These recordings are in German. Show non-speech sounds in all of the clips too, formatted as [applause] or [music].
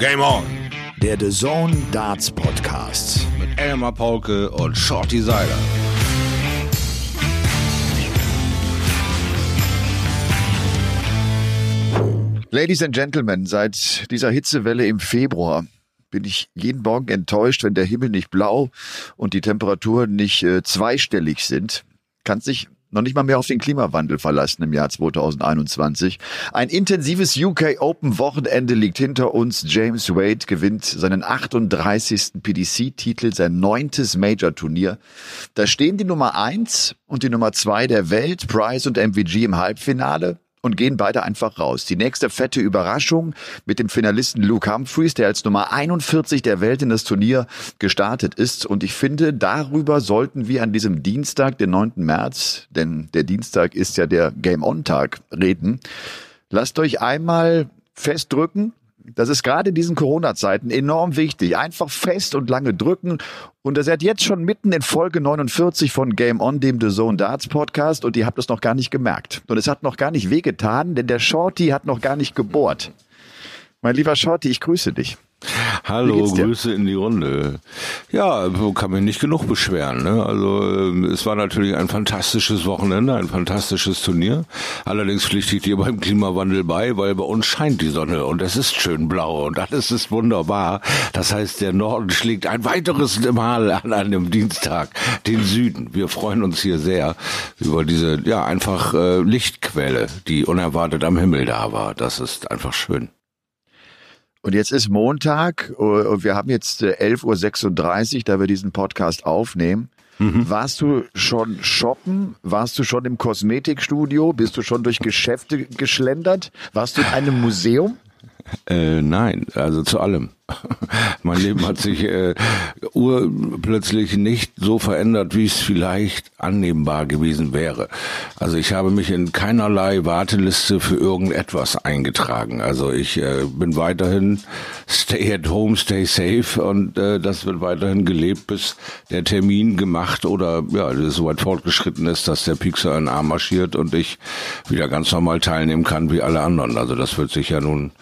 Game On. Der The Zone Darts Podcast. Mit Elmar Paulke und Shorty Seiler. Ladies and Gentlemen, seit dieser Hitzewelle im Februar bin ich jeden Morgen enttäuscht, wenn der Himmel nicht blau und die Temperaturen nicht äh, zweistellig sind. Kann sich noch nicht mal mehr auf den Klimawandel verlassen im Jahr 2021. Ein intensives UK Open Wochenende liegt hinter uns. James Wade gewinnt seinen 38. PDC-Titel, sein neuntes Major-Turnier. Da stehen die Nummer eins und die Nummer zwei der Welt, Price und MVG im Halbfinale und gehen beide einfach raus. Die nächste fette Überraschung mit dem Finalisten Luke Humphreys, der als Nummer 41 der Welt in das Turnier gestartet ist. Und ich finde, darüber sollten wir an diesem Dienstag, den 9. März, denn der Dienstag ist ja der Game-On-Tag, reden. Lasst euch einmal festdrücken, das ist gerade in diesen Corona-Zeiten enorm wichtig. Einfach fest und lange drücken. Und ihr seid jetzt schon mitten in Folge 49 von Game On, dem The Zone Darts Podcast. Und ihr habt es noch gar nicht gemerkt. Und es hat noch gar nicht wehgetan, denn der Shorty hat noch gar nicht gebohrt. Mein lieber Shorty, ich grüße dich. Hallo, Grüße in die Runde. Ja, kann mich nicht genug beschweren. Ne? Also ähm, es war natürlich ein fantastisches Wochenende, ein fantastisches Turnier. Allerdings pflichte ich dir beim Klimawandel bei, weil bei uns scheint die Sonne und es ist schön blau und alles ist wunderbar. Das heißt, der Norden schlägt ein weiteres Mal an einem Dienstag den Süden. Wir freuen uns hier sehr über diese ja einfach äh, Lichtquelle, die unerwartet am Himmel da war. Das ist einfach schön. Und jetzt ist Montag äh, und wir haben jetzt 11.36 äh, Uhr, da wir diesen Podcast aufnehmen. Mhm. Warst du schon shoppen? Warst du schon im Kosmetikstudio? Bist du schon durch Geschäfte geschlendert? Warst du in einem Museum? Äh, nein, also zu allem. [laughs] mein Leben hat sich äh, urplötzlich nicht so verändert, wie es vielleicht annehmbar gewesen wäre. Also ich habe mich in keinerlei Warteliste für irgendetwas eingetragen. Also ich äh, bin weiterhin stay at home, stay safe und äh, das wird weiterhin gelebt, bis der Termin gemacht oder ja, so weit fortgeschritten ist, dass der Pixar in den Arm marschiert und ich wieder ganz normal teilnehmen kann wie alle anderen. Also das wird sich ja nun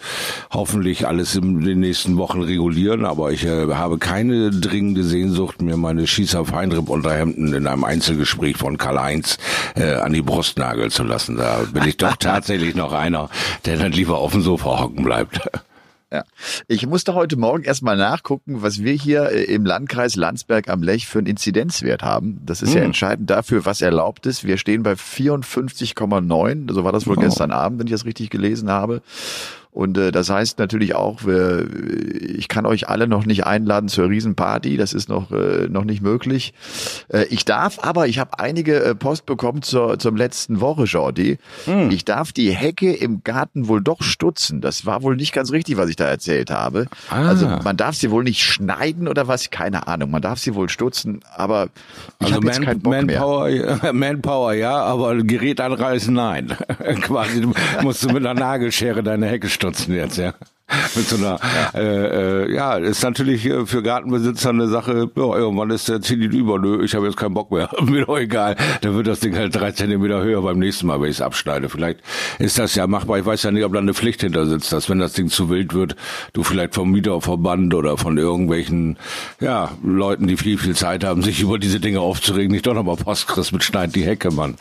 hoffentlich alles in den nächsten Wochen Sachen regulieren, aber ich äh, habe keine dringende Sehnsucht, mir meine Schießer Feinripp-Unterhemden in einem Einzelgespräch von Karl-Heinz äh, an die Brust nageln zu lassen. Da bin ich doch [laughs] tatsächlich noch einer, der dann lieber auf dem Sofa hocken bleibt. Ja. Ich musste heute Morgen erstmal nachgucken, was wir hier äh, im Landkreis Landsberg am Lech für einen Inzidenzwert haben. Das ist hm. ja entscheidend dafür, was erlaubt ist. Wir stehen bei 54,9. So war das wohl oh. gestern Abend, wenn ich das richtig gelesen habe. Und äh, das heißt natürlich auch, wir, ich kann euch alle noch nicht einladen zur Riesenparty, das ist noch, äh, noch nicht möglich. Äh, ich darf aber, ich habe einige äh, Post bekommen zur, zum letzten Woche, Jordi. Hm. Ich darf die Hecke im Garten wohl doch stutzen. Das war wohl nicht ganz richtig, was ich da erzählt habe. Ah. Also man darf sie wohl nicht schneiden oder was, keine Ahnung. Man darf sie wohl stutzen, aber ich also habe jetzt keinen Bock Manpower, mehr. Manpower, ja, [laughs] aber Gerät anreißen, nein. [laughs] Quasi musst du mit einer Nagelschere deine Hecke stutzen nutzen jetzt, ja. [laughs] Mit so einer, ja, äh, äh, ja ist natürlich für Gartenbesitzer eine Sache, ja, irgendwann ist der Zenit über, nö, ich habe jetzt keinen Bock mehr, [laughs] mir doch egal, dann wird das Ding halt drei Zentimeter höher beim nächsten Mal, wenn ich es abschneide. Vielleicht ist das ja machbar, ich weiß ja nicht, ob da eine Pflicht hinter sitzt, dass wenn das Ding zu wild wird, du vielleicht vom Mieterverband oder von irgendwelchen, ja, Leuten, die viel, viel Zeit haben, sich über diese Dinge aufzuregen, nicht doch nochmal Post kriegst mit Schneid die Hecke, Mann.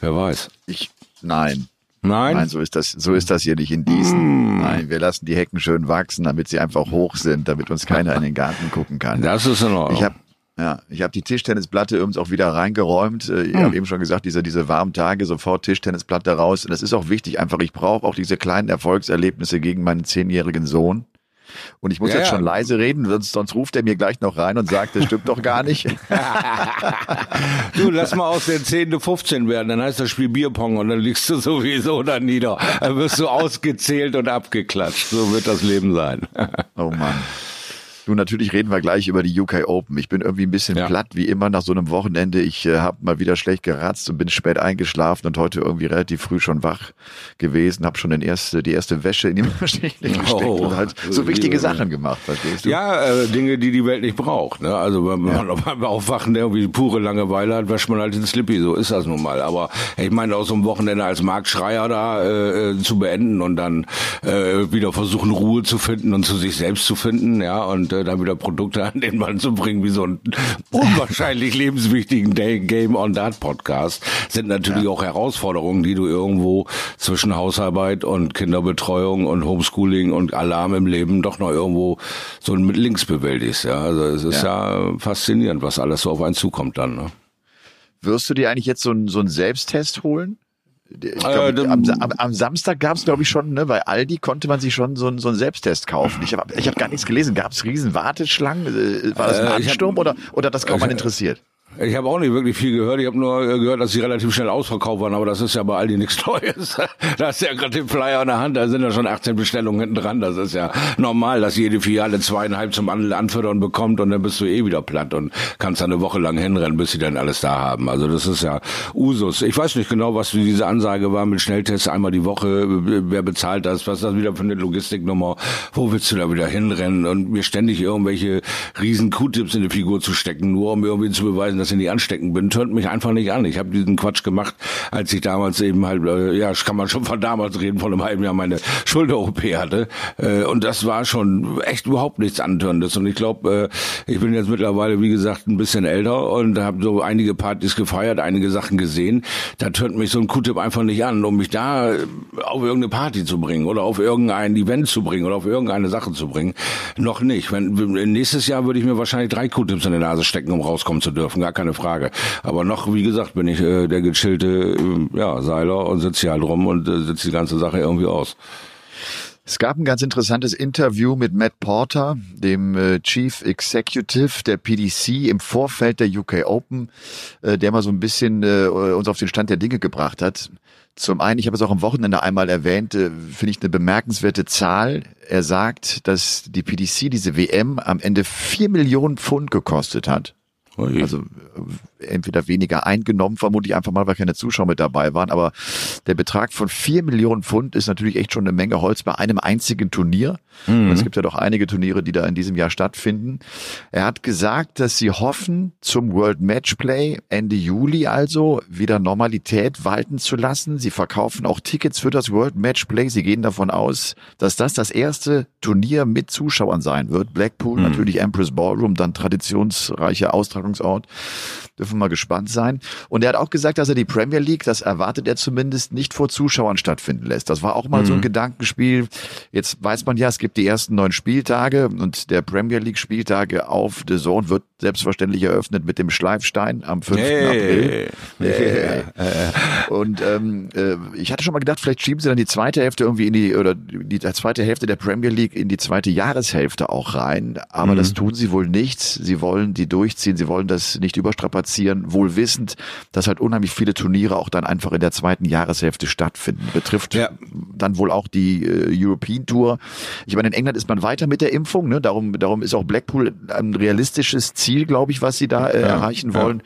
Wer weiß. Ich, nein, Nein. Nein, so ist das, so ist das hier nicht in Diesen. Mm. Nein, wir lassen die Hecken schön wachsen, damit sie einfach hoch sind, damit uns keiner in den Garten gucken kann. Das ist in Ordnung. Ich habe ja, ich habe die Tischtennisplatte übrigens auch wieder reingeräumt. Äh, ich hm. habe eben schon gesagt, diese, diese warmen Tage, sofort Tischtennisplatte raus. Und das ist auch wichtig, einfach, ich brauche auch diese kleinen Erfolgserlebnisse gegen meinen zehnjährigen Sohn. Und ich muss ja, jetzt schon leise reden, sonst, sonst ruft er mir gleich noch rein und sagt, das stimmt doch gar nicht. [laughs] du, lass mal aus der 10. 15 werden, dann heißt das Spiel Bierpong und dann liegst du sowieso da nieder. Dann wirst du ausgezählt und abgeklatscht. So wird das Leben sein. oh Mann. Nun, natürlich reden wir gleich über die UK Open. Ich bin irgendwie ein bisschen ja. platt, wie immer nach so einem Wochenende. Ich äh, habe mal wieder schlecht geratzt und bin spät eingeschlafen und heute irgendwie relativ früh schon wach gewesen, habe schon den erste, die erste Wäsche in die Maschine [laughs] gesteckt oh, und halt so wichtige Sachen gemacht, verstehst du? Ja, äh, Dinge, die die Welt nicht braucht. Ne? Also wenn man ja. [laughs] auf einmal aufwachen, der irgendwie pure Langeweile hat, wäscht man halt den Slippy, so ist das nun mal. Aber ich meine, aus so einem Wochenende als Marktschreier da äh, äh, zu beenden und dann äh, wieder versuchen, Ruhe zu finden und zu sich selbst zu finden, ja, und äh, dann wieder Produkte an den Mann zu bringen, wie so ein unwahrscheinlich [laughs] lebenswichtigen Day Game on That Podcast, sind natürlich ja. auch Herausforderungen, die du irgendwo zwischen Hausarbeit und Kinderbetreuung und Homeschooling und Alarm im Leben doch noch irgendwo so mit links bewältigst, ja. Also es ist ja, ja faszinierend, was alles so auf einen zukommt dann, ne? Wirst du dir eigentlich jetzt so einen, so einen Selbsttest holen? Glaub, äh, am, am, am, Samstag gab es, glaube ich, schon, ne, bei Aldi konnte man sich schon so, so einen Selbsttest kaufen. Ich habe ich hab gar nichts gelesen. Gab es riesen Warteschlangen? Äh, war das ein äh, Ansturm hab, oder, oder das kaum man interessiert? Ich habe auch nicht wirklich viel gehört. Ich habe nur gehört, dass sie relativ schnell ausverkauft waren, aber das ist ja bei Aldi nichts [laughs] Neues. da ist ja gerade den Flyer in der Hand, da sind ja schon 18 Bestellungen hinten dran. Das ist ja normal, dass jede Filiale zweieinhalb zum Anfüttern bekommt und dann bist du eh wieder platt und kannst dann eine Woche lang hinrennen, bis sie dann alles da haben. Also das ist ja Usus. Ich weiß nicht genau, was diese Ansage war mit Schnelltests einmal die Woche, wer bezahlt das, was ist das wieder für eine Logistiknummer, wo willst du da wieder hinrennen und mir ständig irgendwelche riesen Q-Tips in die Figur zu stecken, nur um irgendwie zu beweisen, ich nicht ansteckend bin, tönt mich einfach nicht an. Ich habe diesen Quatsch gemacht, als ich damals eben halt, äh, ja, kann man schon von damals reden, von einem halben Jahr meine Schulter-OP hatte. Äh, und das war schon echt überhaupt nichts Antörendes. Und ich glaube, äh, ich bin jetzt mittlerweile, wie gesagt, ein bisschen älter und habe so einige Partys gefeiert, einige Sachen gesehen. Da tönt mich so ein Q-Tip einfach nicht an, um mich da auf irgendeine Party zu bringen oder auf irgendein Event zu bringen oder auf irgendeine Sache zu bringen. Noch nicht. Wenn, nächstes Jahr würde ich mir wahrscheinlich drei Q-Tips in die Nase stecken, um rauskommen zu dürfen. Gar keine Frage. Aber noch, wie gesagt, bin ich äh, der gechillte äh, ja, Seiler und sitze hier halt rum und äh, sitze die ganze Sache irgendwie aus. Es gab ein ganz interessantes Interview mit Matt Porter, dem äh, Chief Executive der PDC im Vorfeld der UK Open, äh, der mal so ein bisschen äh, uns auf den Stand der Dinge gebracht hat. Zum einen, ich habe es auch am Wochenende einmal erwähnt, äh, finde ich eine bemerkenswerte Zahl. Er sagt, dass die PDC diese WM am Ende vier Millionen Pfund gekostet hat. Also entweder weniger eingenommen, vermutlich einfach mal, weil keine Zuschauer mit dabei waren. Aber der Betrag von vier Millionen Pfund ist natürlich echt schon eine Menge Holz bei einem einzigen Turnier. Mhm. Es gibt ja doch einige Turniere, die da in diesem Jahr stattfinden. Er hat gesagt, dass sie hoffen, zum World Matchplay Ende Juli also wieder Normalität walten zu lassen. Sie verkaufen auch Tickets für das World Matchplay. Sie gehen davon aus, dass das das erste Turnier mit Zuschauern sein wird. Blackpool, mhm. natürlich Empress Ballroom, dann traditionsreicher Austragungsort dürfen wir gespannt sein. Und er hat auch gesagt, dass er die Premier League, das erwartet er zumindest, nicht vor Zuschauern stattfinden lässt. Das war auch mal mhm. so ein mhm. Gedankenspiel. Jetzt weiß man ja, es gibt die ersten neun Spieltage und der Premier League Spieltage auf The Zone wird selbstverständlich eröffnet mit dem Schleifstein am 5. Hey. April. Hey. Und ähm, äh, ich hatte schon mal gedacht, vielleicht schieben sie dann die zweite Hälfte irgendwie in die, oder die zweite Hälfte der Premier League in die zweite Jahreshälfte auch rein. Aber mhm. das tun sie wohl nicht. Sie wollen die durchziehen. Sie wollen das nicht überstrapazieren, wohl wissend, dass halt unheimlich viele Turniere auch dann einfach in der zweiten Jahreshälfte stattfinden. Betrifft ja. dann wohl auch die äh, European Tour. Ich meine, in England ist man weiter mit der Impfung. Ne? Darum, darum ist auch Blackpool ein realistisches Ziel Ziel, glaube ich, was sie da äh, ja, erreichen wollen.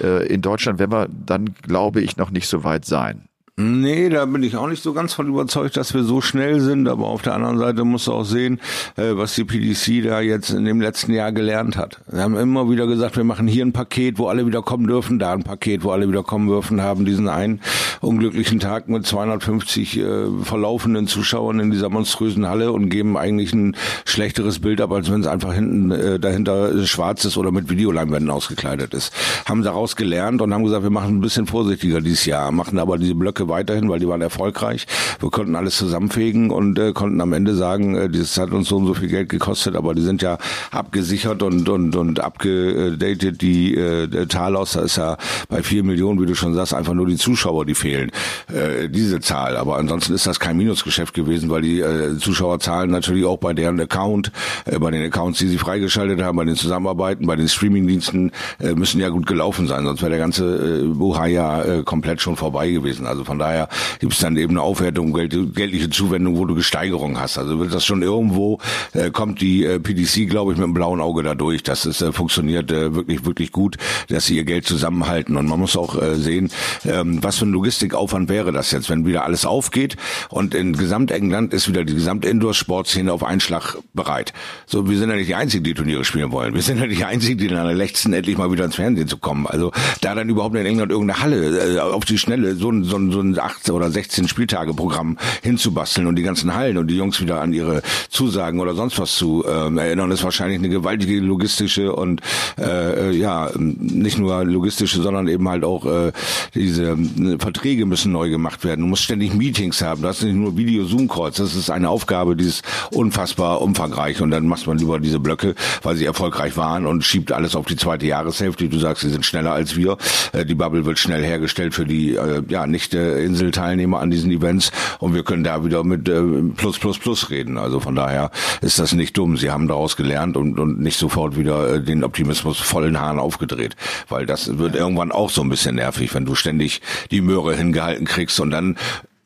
Ja. Äh, in Deutschland werden wir dann, glaube ich, noch nicht so weit sein. Nee, da bin ich auch nicht so ganz von überzeugt, dass wir so schnell sind. Aber auf der anderen Seite musst du auch sehen, äh, was die PDC da jetzt in dem letzten Jahr gelernt hat. Wir haben immer wieder gesagt, wir machen hier ein Paket, wo alle wieder kommen dürfen, da ein Paket, wo alle wieder kommen dürfen, haben diesen einen unglücklichen Tag mit 250 äh, verlaufenden Zuschauern in dieser monströsen Halle und geben eigentlich ein schlechteres Bild ab, als wenn es einfach hinten äh, dahinter schwarz ist oder mit Videoleinwänden ausgekleidet ist. Haben daraus gelernt und haben gesagt, wir machen ein bisschen vorsichtiger dieses Jahr, machen aber diese Blöcke weiterhin, weil die waren erfolgreich. Wir konnten alles zusammenfegen und äh, konnten am Ende sagen, äh, das hat uns so und so viel Geld gekostet, aber die sind ja abgesichert und und und abgedatet. Die äh, der Talos, da ist ja bei vier Millionen, wie du schon sagst, einfach nur die Zuschauer, die fehlen. Äh, diese Zahl. Aber ansonsten ist das kein Minusgeschäft gewesen, weil die äh, Zuschauerzahlen natürlich auch bei deren Account, äh, bei den Accounts, die sie freigeschaltet haben, bei den Zusammenarbeiten, bei den Streamingdiensten, äh, müssen ja gut gelaufen sein, sonst wäre der ganze äh, Buhaya äh, komplett schon vorbei gewesen. Also von von daher gibt es dann eben eine Aufwertung, Geld, geldliche Zuwendung, wo du Gesteigerung hast. Also wird das schon irgendwo, äh, kommt die äh, PDC, glaube ich, mit einem blauen Auge da durch. Das äh, funktioniert äh, wirklich, wirklich gut, dass sie ihr Geld zusammenhalten. Und man muss auch äh, sehen, ähm, was für ein Logistikaufwand wäre das jetzt, wenn wieder alles aufgeht und in Gesamtengland ist wieder die gesamte Indoor-Sportszene auf Einschlag bereit. So, wir sind ja nicht die Einzigen, die Turniere spielen wollen. Wir sind ja nicht die Einzigen, die dann lechzen, endlich mal wieder ins Fernsehen zu kommen. Also da dann überhaupt in England irgendeine Halle äh, auf die Schnelle so ein, so ein, so ein 18 oder 16 Spieltage-Programm hinzubasteln und die ganzen Hallen und die Jungs wieder an ihre Zusagen oder sonst was zu ähm, erinnern, ist wahrscheinlich eine gewaltige logistische und äh, ja, nicht nur logistische, sondern eben halt auch äh, diese äh, Verträge müssen neu gemacht werden. Du musst ständig Meetings haben. Du hast nicht nur Video-Zoom-Calls. Das ist eine Aufgabe, die ist unfassbar umfangreich und dann macht man lieber diese Blöcke, weil sie erfolgreich waren und schiebt alles auf die zweite Jahreshälfte. Du sagst, sie sind schneller als wir. Äh, die Bubble wird schnell hergestellt für die äh, ja nicht äh, Inselteilnehmer an diesen Events und wir können da wieder mit äh, Plus Plus Plus reden. Also von daher ist das nicht dumm. Sie haben daraus gelernt und, und nicht sofort wieder äh, den Optimismus vollen Haaren aufgedreht, weil das wird irgendwann auch so ein bisschen nervig, wenn du ständig die Möhre hingehalten kriegst und dann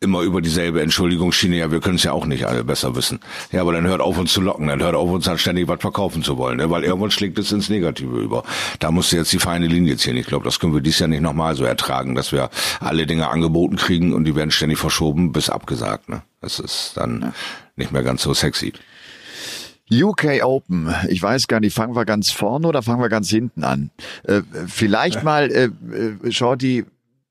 immer über dieselbe Entschuldigungsschiene, ja, wir können es ja auch nicht alle besser wissen. Ja, aber dann hört auf uns zu locken, dann hört auf uns dann ständig was verkaufen zu wollen, ne? weil irgendwann schlägt es ins Negative über. Da musst du jetzt die feine Linie ziehen. Ich glaube, das können wir dies Jahr nicht nochmal so ertragen, dass wir alle Dinge angeboten kriegen und die werden ständig verschoben bis abgesagt. Ne? Das ist dann ja. nicht mehr ganz so sexy. UK Open. Ich weiß gar nicht, fangen wir ganz vorne oder fangen wir ganz hinten an? Äh, vielleicht [laughs] mal, äh, äh, Shorty,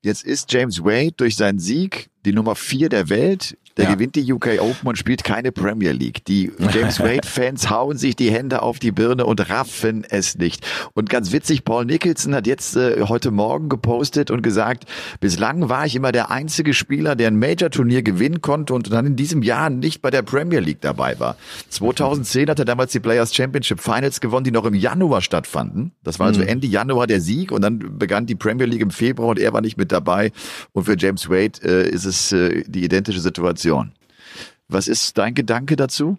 jetzt ist James Wade durch seinen Sieg die Nummer vier der Welt. Der ja. gewinnt die UK Open und spielt keine Premier League. Die James [laughs] Wade-Fans hauen sich die Hände auf die Birne und raffen es nicht. Und ganz witzig, Paul Nicholson hat jetzt äh, heute Morgen gepostet und gesagt, bislang war ich immer der einzige Spieler, der ein Major-Turnier gewinnen konnte und dann in diesem Jahr nicht bei der Premier League dabei war. 2010 hat er damals die Players Championship Finals gewonnen, die noch im Januar stattfanden. Das war also mhm. Ende Januar der Sieg und dann begann die Premier League im Februar und er war nicht mit dabei. Und für James Wade äh, ist es äh, die identische Situation. Was ist dein Gedanke dazu?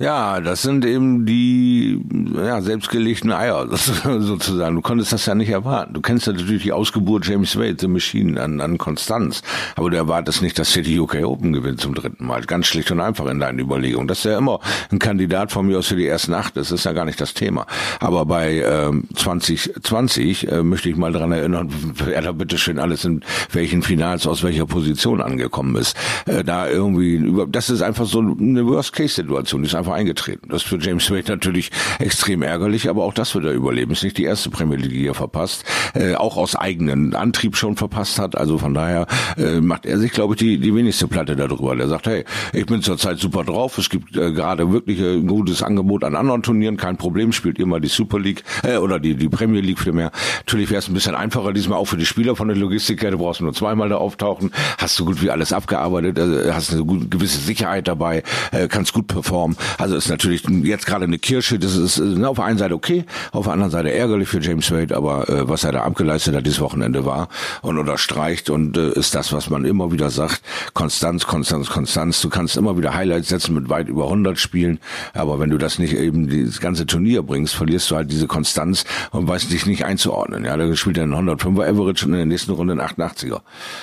Ja, das sind eben die ja, selbstgelegten Eier, [laughs] sozusagen. Du konntest das ja nicht erwarten. Du kennst ja natürlich die Ausgeburt James Wade, The Machine, an, an Konstanz. Aber du erwartest nicht, dass City UK Open gewinnt zum dritten Mal. Ganz schlicht und einfach in deinen Überlegungen. Das ist ja immer ein Kandidat von mir aus für die ersten acht. Das ist ja gar nicht das Thema. Aber bei ähm, 2020 äh, möchte ich mal daran erinnern, [laughs] wer da bitteschön alles in welchen Finals aus welcher Position angekommen ist. Äh, da irgendwie, das ist einfach so eine Worst-Case-Situation. Die ist einfach einfach eingetreten. Das ist für James Wade natürlich extrem ärgerlich, aber auch das wird er überleben. Ist nicht die erste Premier League, die er verpasst. Äh, auch aus eigenem Antrieb schon verpasst hat. Also von daher äh, macht er sich, glaube ich, die, die wenigste Platte darüber. Der sagt, hey, ich bin zurzeit super drauf. Es gibt äh, gerade wirklich ein gutes Angebot an anderen Turnieren. Kein Problem, spielt mal die Super League äh, oder die, die Premier League für mehr. Natürlich wäre es ein bisschen einfacher diesmal auch für die Spieler von der Logistik her. Du brauchst nur zweimal da auftauchen. Hast so gut wie alles abgearbeitet. Äh, hast eine gewisse Sicherheit dabei. Äh, kannst gut performen. Also ist natürlich jetzt gerade eine Kirsche, das ist äh, auf der einen Seite okay, auf der anderen Seite ärgerlich für James Wade, aber äh, was er da abgeleistet hat dieses Wochenende war und unterstreicht und äh, ist das, was man immer wieder sagt, Konstanz, Konstanz, Konstanz. Du kannst immer wieder Highlights setzen mit weit über 100 Spielen, aber wenn du das nicht eben das ganze Turnier bringst, verlierst du halt diese Konstanz und weißt dich nicht einzuordnen. Ja, da spielt er einen 105er Average und in der nächsten Runde einen 88er.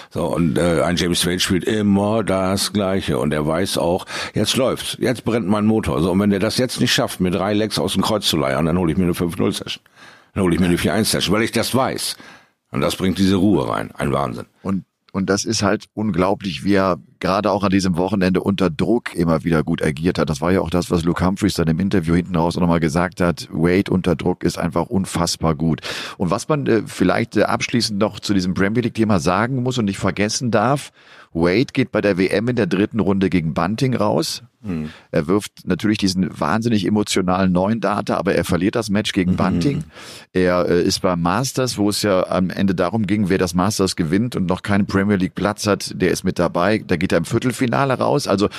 So und äh, ein James Wade spielt immer das Gleiche und er weiß auch, jetzt läuft's, jetzt brennt mein Motor Motor. So, und wenn der das jetzt nicht schafft, mir drei Lecks aus dem Kreuz zu leiern, dann hole ich mir eine 5-0-Session. Dann hole ich mir eine 4-1-Session, weil ich das weiß. Und das bringt diese Ruhe rein. Ein Wahnsinn. Und und das ist halt unglaublich, wie er gerade auch an diesem Wochenende unter Druck immer wieder gut agiert hat. Das war ja auch das, was Luke Humphreys dann im Interview hinten raus nochmal gesagt hat. Wade unter Druck ist einfach unfassbar gut. Und was man äh, vielleicht äh, abschließend noch zu diesem Premier League Thema sagen muss und nicht vergessen darf, Wade geht bei der WM in der dritten Runde gegen Bunting raus. Mhm. Er wirft natürlich diesen wahnsinnig emotionalen neuen Data, aber er verliert das Match gegen mhm. Bunting. Er äh, ist beim Masters, wo es ja am Ende darum ging, wer das Masters gewinnt und noch keinen Premier League Platz hat, der ist mit dabei. Da geht er im Viertelfinale raus. Also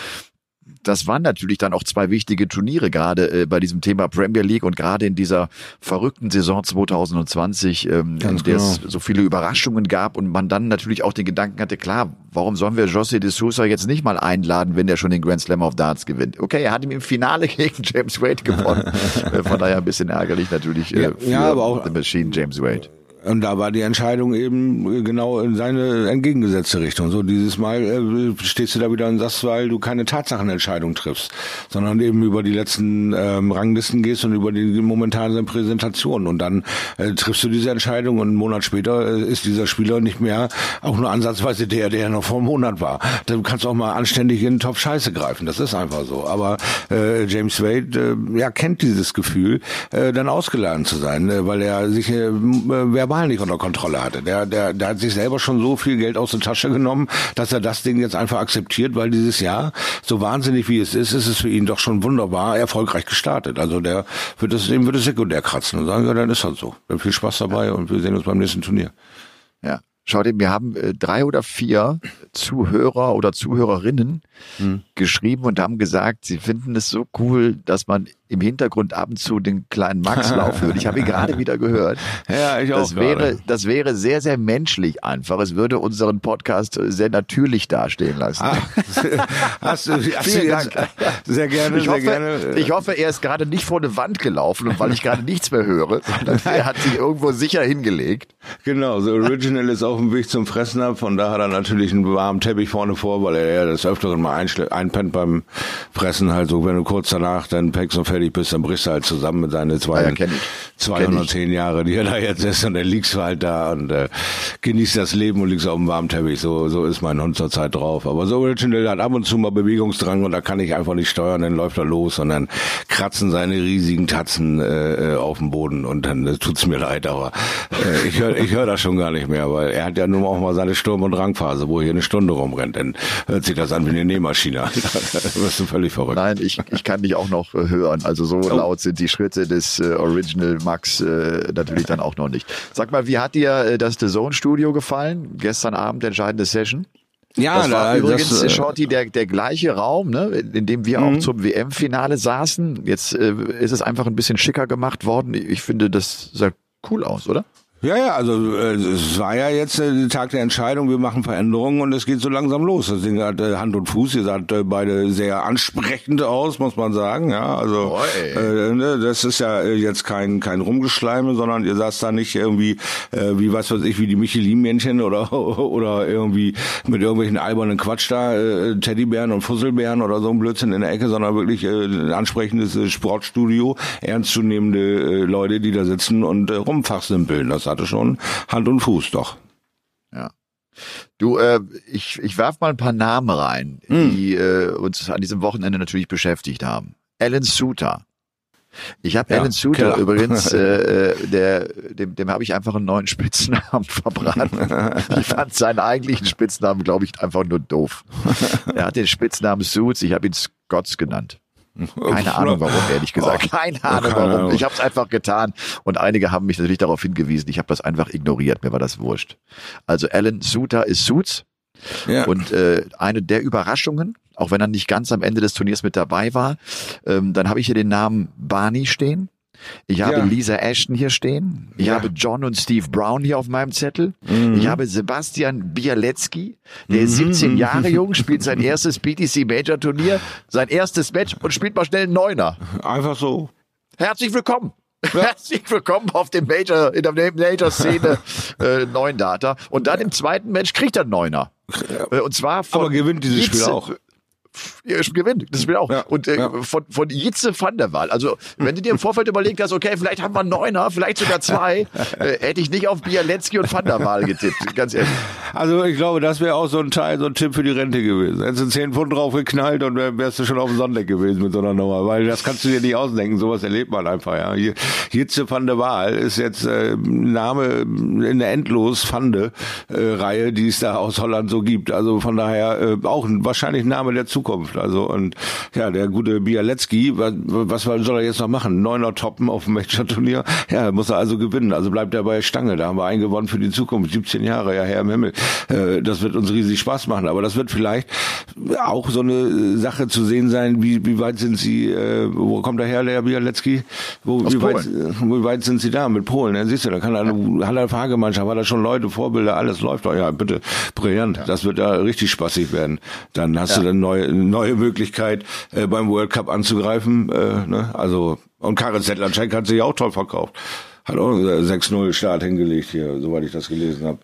das waren natürlich dann auch zwei wichtige Turniere, gerade äh, bei diesem Thema Premier League und gerade in dieser verrückten Saison 2020, ähm, in der es genau. so viele Überraschungen gab und man dann natürlich auch den Gedanken hatte, klar, warum sollen wir José de Sousa jetzt nicht mal einladen, wenn der schon den Grand Slam of Darts gewinnt? Okay, er hat ihm im Finale [laughs] gegen James Wade gewonnen. [laughs] Äh, von daher ein bisschen ärgerlich natürlich äh, ja, für ja, aber auch, The Machine James Wade Und da war die Entscheidung eben genau in seine entgegengesetzte Richtung. So dieses Mal äh, stehst du da wieder und sagst, weil du keine Tatsachenentscheidung triffst, sondern eben über die letzten ähm, Ranglisten gehst und über die momentane Präsentation. Und dann äh, triffst du diese Entscheidung und einen Monat später äh, ist dieser Spieler nicht mehr auch nur ansatzweise der, der noch vor einem Monat war. Dann kannst du auch mal anständig in den Topf Scheiße greifen. Das ist einfach so. Aber äh, James Wade äh, ja kennt dieses Gefühl, äh, dann ausgeladen zu sein, äh, weil er sich äh, verbal nicht unter Kontrolle hatte. Der, der, der hat sich selber schon so viel Geld aus der Tasche genommen, dass er das Ding jetzt einfach akzeptiert, weil dieses Jahr, so wahnsinnig wie es ist, ist es für ihn doch schon wunderbar erfolgreich gestartet. Also der wird es, dem wird es sekundär kratzen und sagen, ja, dann ist halt so. Haben viel Spaß dabei und wir sehen uns beim nächsten Turnier. Ja. Schau dir, wir haben äh, drei oder vier Zuhörer oder Zuhörerinnen hm. geschrieben und haben gesagt, sie finden es so cool, dass man im Hintergrund ab und zu den kleinen Max laufen würde. Ich habe ihn gerade wieder gehört. [laughs] Ja, ich auch. Das wäre, das wäre sehr, sehr menschlich einfach. Es würde unseren Podcast sehr natürlich dastehen lassen. Ah, [laughs] hast du, hast du jetzt, sehr gerne, ich sehr hoffe, gerne. Ich hoffe, er ist gerade nicht vor eine Wand gelaufen und weil ich gerade nichts mehr höre, sondern er hat sich irgendwo sicher hingelegt. Genau, so Original ist auf dem Weg zum Fressen ab. Von da hat er natürlich einen warmen Teppich vorne vor, weil er ja das Öfteren mal einpennt beim Fressen halt so, wenn du kurz danach dann packst und fertig bist, dann brichst du halt zusammen mit seinen zwei, ja, ja, 210 Jahre, die er da jetzt ist und dann liegst du halt da und äh, genießt das Leben und liegst auf dem warmen Teppich. So, so ist mein Hund zurzeit drauf. Aber so Original hat ab und zu mal Bewegungsdrang und da kann ich einfach nicht steuern, dann läuft er los und dann kratzen seine riesigen Tatzen äh, äh auf dem Boden und dann äh, tut's mir leid, aber äh, ich höre ich hör das schon gar nicht mehr, weil er hat ja nun auch mal seine Sturm- und Drangphase, wo er hier eine Stunde rumrennt, dann hört sich das an wie eine Nähmaschine. [laughs] da wirst du völlig verrückt. Nein, ich, ich kann dich auch noch äh, hören. Also so oh. laut sind die Schritte des äh, Original Max äh, natürlich dann auch noch nicht. Sag mal, wie hat dir äh, das The Zone Studio gefallen? Gestern Abend entscheidende Session? Ja, das war da, übrigens, das, äh, Shorty, der, der gleiche Raum, ne, in dem wir Mhm. auch zum WM-Finale saßen. Jetzt äh, ist es einfach ein bisschen schicker gemacht worden. Ich finde, das sah cool aus, oder? Ja, ja, also äh, es war ja jetzt äh, der Tag der Entscheidung, wir machen Veränderungen und es geht so langsam los. Das Ding hat äh, Hand und Fuß, ihr seid äh, beide sehr ansprechend aus, muss man sagen. Ja, also äh, ne, das ist ja äh, jetzt kein kein Rumgeschleime, sondern ihr saßt da nicht irgendwie äh, wie was weiß ich, wie die Michelin-Männchen oder [laughs] oder irgendwie mit irgendwelchen albernen Quatsch da, äh, Teddybären und Fusselbären oder so ein Blödsinn in der Ecke, sondern wirklich äh, ein ansprechendes äh, Sportstudio, ernstzunehmende äh, Leute, die da sitzen und äh, rumfachsimpeln. Das hatte schon Hand und Fuß doch. Ja. Du, äh, ich, ich werf mal ein paar Namen rein, Hm. die äh, uns an diesem Wochenende natürlich beschäftigt haben. Alan Suter. Ich habe Ja, Alan Suter klar. übrigens, [laughs] äh, äh, der, dem, dem habe ich einfach einen neuen Spitznamen [laughs] verbraten. ich fand seinen eigentlichen Spitznamen, glaube ich, einfach nur doof. [laughs] Er hat den Spitznamen Suits, ich habe ihn Scotts genannt. Keine Ahnung warum, ehrlich gesagt. Keine Ahnung warum. Ich habe es einfach getan. Und einige haben mich natürlich darauf hingewiesen. Ich habe das einfach ignoriert. Mir war das wurscht. Also Alan Suter ist Suits. Ja. Und äh, eine der Überraschungen, auch wenn er nicht ganz am Ende des Turniers mit dabei war, ähm, dann habe ich hier den Namen Barney stehen. Ich habe Ja. Lisa Ashton hier stehen. Ich Ja. habe John und Steve Brown hier auf meinem Zettel. Ich habe Sebastian Bialecki, der ist 17 Jahre jung, spielt sein [laughs] erstes BTC Major Turnier, sein erstes Match und spielt mal schnell einen Neuner. Einfach so. Herzlich willkommen. [laughs] Herzlich willkommen auf dem Major, in der Major-Szene [laughs] äh, Neun Data. Und dann im zweiten Match kriegt er einen Neuner. Äh, Und zwar von Aber gewinnt dieses Spiel auch. Gewinnt, das Spiel auch. Ja, Und äh, ja. von, von Jitze van der Waal. Also, wenn du dir im Vorfeld überlegt hast, okay, vielleicht haben wir einen Neuner, vielleicht sogar zwei, [laughs] äh, hätte ich nicht auf Bialecki und van der Waal getippt, ganz ehrlich. Also ich glaube, das wäre auch so ein Teil, so ein Tipp für die Rente gewesen. Hättest du 10 Pfund drauf geknallt und wär- wärst du schon auf dem Sonntag gewesen mit so einer Nummer. Weil das kannst du dir nicht ausdenken. Sowas erlebt man einfach, ja. Jitze van der Waal ist jetzt äh, Name in der endlos Fande äh, die es da aus Holland so gibt. Also von daher äh, auch ein, wahrscheinlich ein Name der Zukunft. Also und ja, der gute Bialecki, was, was soll er jetzt noch machen? Neuner Toppen auf dem Major-Turnier? Ja, muss er also gewinnen. Also bleibt er bei Stange. Da haben wir einen gewonnen für die Zukunft. 17 Jahre, ja, Herr im Himmel. Äh, das wird uns riesig Spaß machen. Aber das wird vielleicht auch so eine Sache zu sehen sein, wie, wie weit sind Sie, äh, wo kommt der her, der Bialecki? Wo, Aus wie, weit, Polen. wie weit sind Sie da mit Polen? Ja, siehst du, da kann eine Haller Fahrgemeinschaft, hat er schon Leute, Vorbilder, alles läuft doch. Ja, bitte, brillant. Das wird da richtig spaßig werden. Dann hast du dann neue, neue Möglichkeit, äh, beim World Cup anzugreifen. Äh, ne? Also, und Karin Zettlanschek hat sich auch toll verkauft. Hat auch 6-0 Start hingelegt hier, soweit ich das gelesen habe.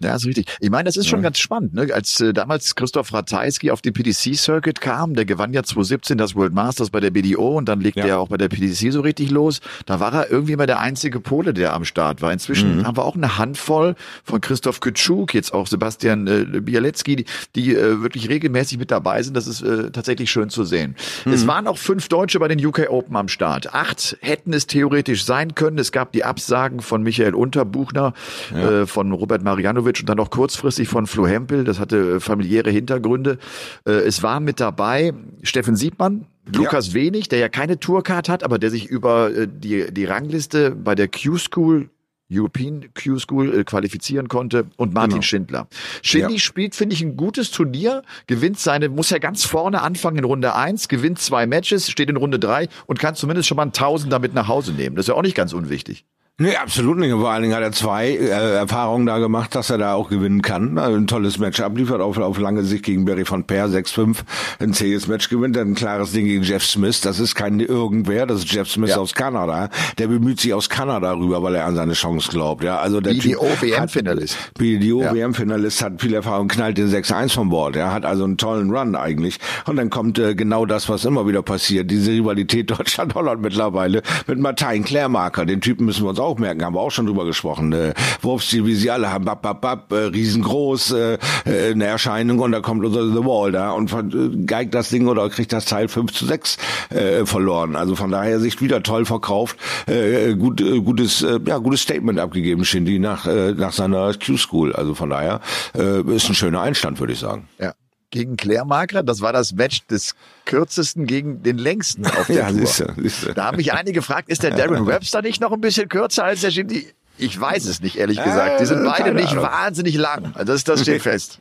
Ja, ist richtig. Ich meine, das ist schon ja. ganz spannend. Ne? Als äh, damals Christoph Ratajski auf den PDC-Circuit kam, der gewann ja 2017 das World Masters bei der BDO und dann legte ja. er auch bei der PDC so richtig los. Da war er irgendwie mal der einzige Pole, der am Start war. Inzwischen mhm. haben wir auch eine Handvoll von Christoph Kütschuk, jetzt auch Sebastian äh, Bialecki, die, die äh, wirklich regelmäßig mit dabei sind. Das ist äh, tatsächlich schön zu sehen. Mhm. Es waren auch fünf Deutsche bei den UK Open am Start. Acht hätten es theoretisch sein können. Es gab die Absagen von Michael Unterbuchner, ja. äh, von Robert Marianovic Djuranovic und dann noch kurzfristig von Flo Hempel. Das hatte äh, familiäre Hintergründe. Äh, es war mit dabei Steffen Siebmann, Lukas ja. Wenig, der ja keine Tourcard hat, aber der sich über äh, die, die Rangliste bei der Q-School European Q-School qualifizieren konnte und Martin genau. Schindler. Shindy ja. spielt, finde ich, ein gutes Turnier, gewinnt seine, muss ja ganz vorne anfangen in Runde eins, gewinnt zwei Matches, steht in Runde drei und kann zumindest schon mal ein Tausend damit nach Hause nehmen. Das ist ja auch nicht ganz unwichtig. Nee, absolut nicht. vor allen Dingen hat er zwei äh, Erfahrungen da gemacht, dass er da auch gewinnen kann. Also ein tolles Match abliefert, auf, auf lange Sicht gegen Barry von Per, 6-5, ein zähes Match gewinnt, dann ein klares Ding gegen Jeff Smith. Das ist kein irgendwer, das ist Jeff Smith ja. aus Kanada. Der bemüht sich aus Kanada rüber, weil er an seine Chance glaubt. Ja, also der BDO-WM-Finalist. BDO-WM-Finalist hat viel Erfahrung, knallt den 6-1 vom Bord. Er hat also einen tollen Run eigentlich. Und dann kommt äh, genau das, was immer wieder passiert. Diese Rivalität [laughs] Deutschland-Holland mittlerweile mit Martin Klärmarker. Den Typen müssen wir uns auch merken, haben wir auch schon drüber gesprochen. Äh, Wurfstil, wie sie alle haben, bap, bap, bap, äh, riesengroß, äh, äh, eine Erscheinung und da kommt unser The Wall da und äh, geigt das Ding oder kriegt das Teil 5 zu 6 äh, verloren. Also von daher sich wieder toll verkauft, äh, gut, äh, gutes, äh, ja, gutes Statement abgegeben, Shindy, nach, äh, nach seiner Q-School. Also von daher äh, ist ein schöner Einstand, würde ich sagen. Ja gegen Claire Markert. Das war das Match des kürzesten gegen den längsten auf [laughs] der ja, Tour. Siehste, siehste. Da haben mich einige gefragt, ist der Darren [laughs] Webster nicht noch ein bisschen kürzer als der Shindy? Ich weiß es nicht, ehrlich gesagt. Die sind äh, beide nicht wahnsinnig lang. Also das, das steht [laughs] fest.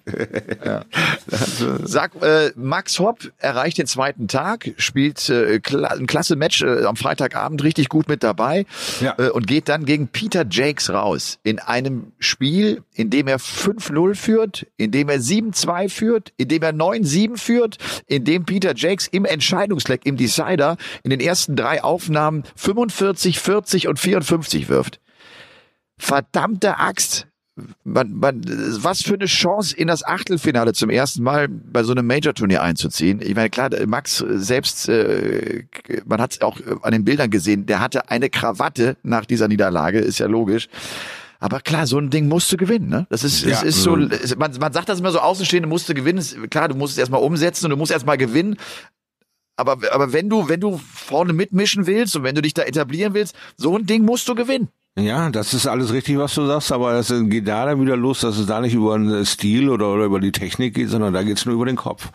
Ja. Sag, äh, Max Hopp erreicht den zweiten Tag, spielt äh, kla ein klasse Match äh, am Freitagabend richtig gut mit dabei ja. äh, und geht dann gegen Peter Jakes raus. In einem Spiel, in dem er 5-0 führt, in dem er 7-2 führt, in dem er 9-7 führt, in dem Peter Jakes im Entscheidungsleck, im Decider, in den ersten drei Aufnahmen 45, 40 und 54 wirft verdammte Axt. Man, man, was für eine Chance in das Achtelfinale zum ersten Mal bei so einem Major-Turnier einzuziehen. Ich meine, klar, Max selbst, äh, man hat es auch an den Bildern gesehen, der hatte eine Krawatte nach dieser Niederlage, ist ja logisch. Aber klar, so ein Ding musst du gewinnen. Ne? Das ist, ja. es ist so, mhm. man, man sagt das immer so außenstehende musst du gewinnen. Klar, du musst es erstmal umsetzen und du musst erstmal gewinnen. Aber, aber wenn du, wenn du vorne mitmischen willst und wenn du dich da etablieren willst, so ein Ding musst du gewinnen. Ja, das ist alles richtig, was du sagst, aber es geht da dann wieder los, dass es da nicht über den Stil oder, oder über die Technik geht, sondern da geht's nur über den Kopf.